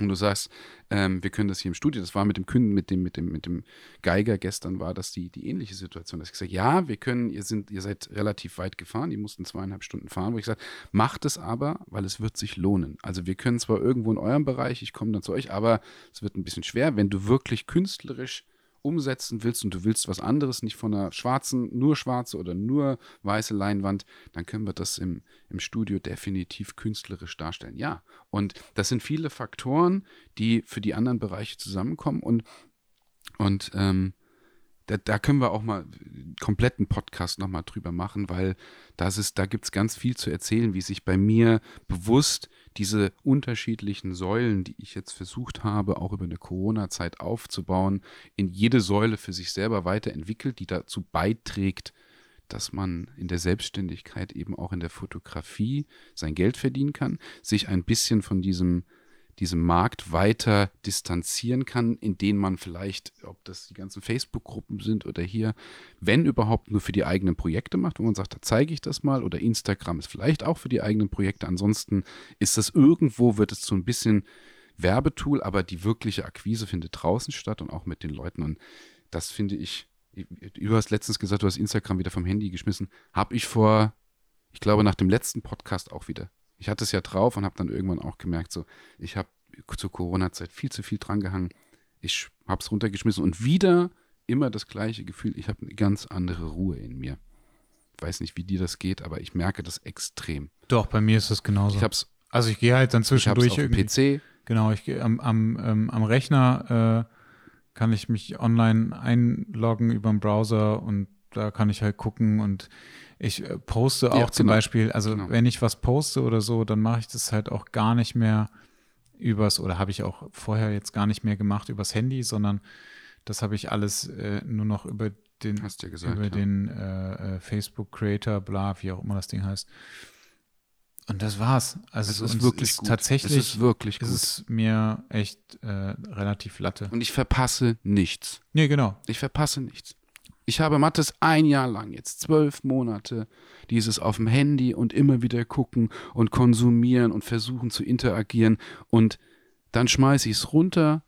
Und du sagst, ähm, wir können das hier im Studio. Das war mit dem Künden, mit dem, mit dem, mit dem Geiger gestern war das die, die ähnliche Situation. Dass ich gesagt, ja, wir können, ihr sind, ihr seid relativ weit gefahren, die mussten zweieinhalb Stunden fahren, wo ich gesagt, macht es aber, weil es wird sich lohnen. Also wir können zwar irgendwo in eurem Bereich, ich komme dann zu euch, aber es wird ein bisschen schwer, wenn du wirklich künstlerisch umsetzen willst und du willst was anderes, nicht von einer schwarzen, nur schwarze oder nur weiße Leinwand, dann können wir das im, im Studio definitiv künstlerisch darstellen. Ja, und das sind viele Faktoren, die für die anderen Bereiche zusammenkommen und, und ähm, da, da können wir auch mal einen kompletten Podcast nochmal drüber machen, weil das ist, da gibt es ganz viel zu erzählen, wie sich bei mir bewusst diese unterschiedlichen Säulen, die ich jetzt versucht habe, auch über eine Corona-Zeit aufzubauen, in jede Säule für sich selber weiterentwickelt, die dazu beiträgt, dass man in der Selbstständigkeit eben auch in der Fotografie sein Geld verdienen kann, sich ein bisschen von diesem diesem Markt weiter distanzieren kann, in denen man vielleicht, ob das die ganzen Facebook-Gruppen sind oder hier, wenn überhaupt nur für die eigenen Projekte macht, wo man sagt, da zeige ich das mal oder Instagram ist vielleicht auch für die eigenen Projekte. Ansonsten ist das irgendwo, wird es so ein bisschen Werbetool, aber die wirkliche Akquise findet draußen statt und auch mit den Leuten. Und das finde ich, du hast letztens gesagt, du hast Instagram wieder vom Handy geschmissen. Habe ich vor, ich glaube, nach dem letzten Podcast auch wieder. Ich hatte es ja drauf und habe dann irgendwann auch gemerkt, so, ich habe zur Corona-Zeit viel zu viel drangehangen. Ich habe es runtergeschmissen und wieder immer das gleiche Gefühl, ich habe eine ganz andere Ruhe in mir. Ich weiß nicht, wie dir das geht, aber ich merke das extrem. Doch, bei mir ist das genauso. Ich hab's, also ich gehe halt dann zwischendurch ich hab's PC. Genau, ich gehe am, am, ähm, am Rechner äh, kann ich mich online einloggen über den Browser und da kann ich halt gucken und ich äh, poste auch ja, zum genau. Beispiel, also genau. wenn ich was poste oder so, dann mache ich das halt auch gar nicht mehr übers, oder habe ich auch vorher jetzt gar nicht mehr gemacht übers Handy, sondern das habe ich alles äh, nur noch über den, Hast du gesagt, über ja. den äh, äh, Facebook Creator, bla, wie auch immer das Ding heißt. Und das war's. Also es ist wirklich ist gut. tatsächlich es ist wirklich gut. ist es mir echt äh, relativ latte. Und ich verpasse nichts. Nee, genau. Ich verpasse nichts. Ich habe Mattes ein Jahr lang, jetzt zwölf Monate, dieses auf dem Handy und immer wieder gucken und konsumieren und versuchen zu interagieren. Und dann schmeiße ich es runter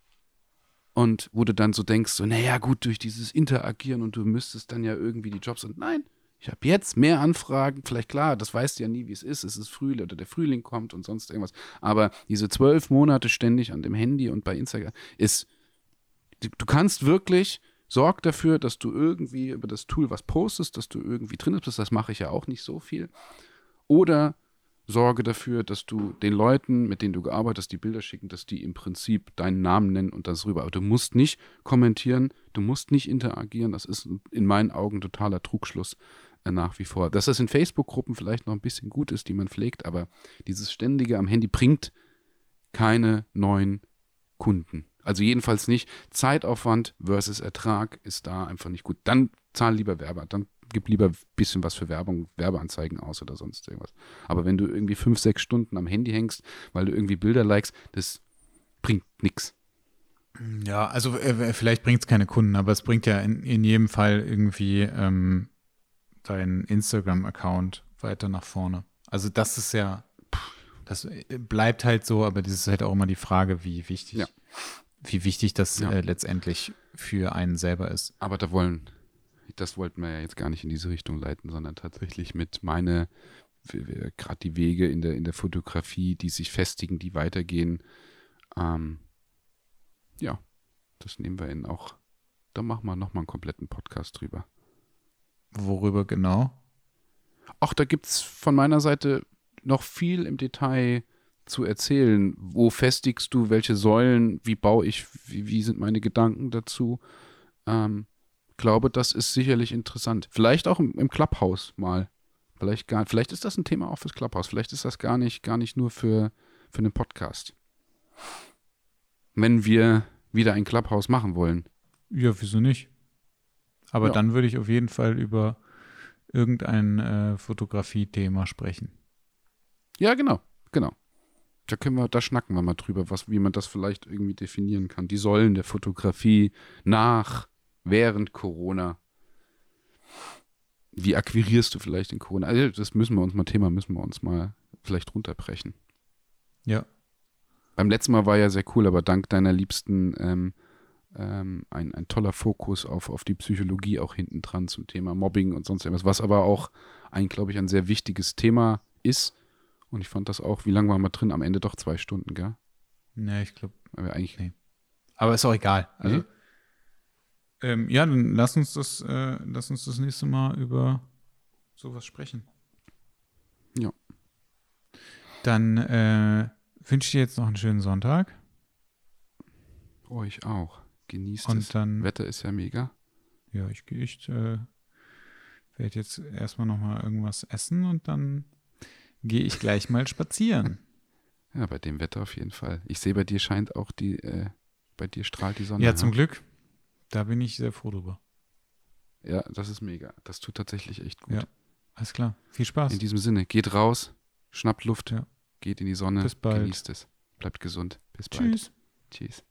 und wo du dann so denkst, so, naja, gut, durch dieses Interagieren und du müsstest dann ja irgendwie die Jobs und nein, ich habe jetzt mehr Anfragen, vielleicht klar, das weißt du ja nie, wie es ist, es ist Frühling oder der Frühling kommt und sonst irgendwas, aber diese zwölf Monate ständig an dem Handy und bei Instagram ist, du kannst wirklich Sorg dafür, dass du irgendwie über das Tool was postest, dass du irgendwie drin bist. Das mache ich ja auch nicht so viel. Oder sorge dafür, dass du den Leuten, mit denen du gearbeitet hast, die Bilder schicken, dass die im Prinzip deinen Namen nennen und das rüber. Aber du musst nicht kommentieren, du musst nicht interagieren. Das ist in meinen Augen totaler Trugschluss äh, nach wie vor. Dass das in Facebook-Gruppen vielleicht noch ein bisschen gut ist, die man pflegt, aber dieses ständige am Handy bringt keine neuen Kunden. Also jedenfalls nicht. Zeitaufwand versus Ertrag ist da einfach nicht gut. Dann zahl lieber Werber, dann gib lieber ein bisschen was für Werbung, Werbeanzeigen aus oder sonst irgendwas. Aber wenn du irgendwie fünf, sechs Stunden am Handy hängst, weil du irgendwie Bilder likest, das bringt nichts. Ja, also äh, vielleicht bringt es keine Kunden, aber es bringt ja in, in jedem Fall irgendwie ähm, deinen Instagram-Account weiter nach vorne. Also das ist ja, das bleibt halt so, aber das ist halt auch immer die Frage, wie wichtig. Ja wie wichtig das ja. äh, letztendlich für einen selber ist. Aber da wollen, das wollten wir ja jetzt gar nicht in diese Richtung leiten, sondern tatsächlich mit meine, gerade die Wege in der, in der Fotografie, die sich festigen, die weitergehen. Ähm, ja, das nehmen wir in auch, da machen wir nochmal einen kompletten Podcast drüber. Worüber genau? Ach, da gibt es von meiner Seite noch viel im Detail zu erzählen. Wo festigst du welche Säulen? Wie baue ich? Wie, wie sind meine Gedanken dazu? Ähm, glaube, das ist sicherlich interessant. Vielleicht auch im, im Clubhouse mal. Vielleicht, gar, vielleicht ist das ein Thema auch fürs Clubhouse. Vielleicht ist das gar nicht, gar nicht nur für, für einen Podcast. Wenn wir wieder ein Clubhouse machen wollen. Ja, wieso nicht? Aber ja. dann würde ich auf jeden Fall über irgendein äh, Fotografie-Thema sprechen. Ja, genau, genau. Da können wir, da schnacken wir mal drüber, was, wie man das vielleicht irgendwie definieren kann. Die Säulen der Fotografie nach, während Corona. Wie akquirierst du vielleicht in Corona? Also das müssen wir uns mal, Thema müssen wir uns mal vielleicht runterbrechen. Ja. Beim letzten Mal war ja sehr cool, aber dank deiner Liebsten ähm, ähm, ein, ein toller Fokus auf, auf die Psychologie auch hinten dran zum Thema Mobbing und sonst irgendwas, was aber auch ein, glaube ich, ein sehr wichtiges Thema ist und ich fand das auch, wie lange waren wir drin? Am Ende doch zwei Stunden, gell? Nee, ich glaube. Aber eigentlich. Nee. Aber ist auch egal. Also, nee? ähm, ja, dann lass uns das, äh, lass uns das nächste Mal über sowas sprechen. Ja. Dann äh, wünsche ich dir jetzt noch einen schönen Sonntag. Euch auch. Genießt Und es. Dann, Wetter ist ja mega. Ja, ich, ich äh, werde jetzt erstmal nochmal irgendwas essen und dann gehe ich gleich mal spazieren. Ja, bei dem Wetter auf jeden Fall. Ich sehe, bei dir scheint auch die, äh, bei dir strahlt die Sonne. Ja, zum Glück. Da bin ich sehr froh drüber. Ja, das ist mega. Das tut tatsächlich echt gut. Ja. Alles klar. Viel Spaß. In diesem Sinne, geht raus, schnappt Luft, Ja. geht in die Sonne, Bis bald. genießt es. Bleibt gesund. Bis bald. Tschüss. Tschüss.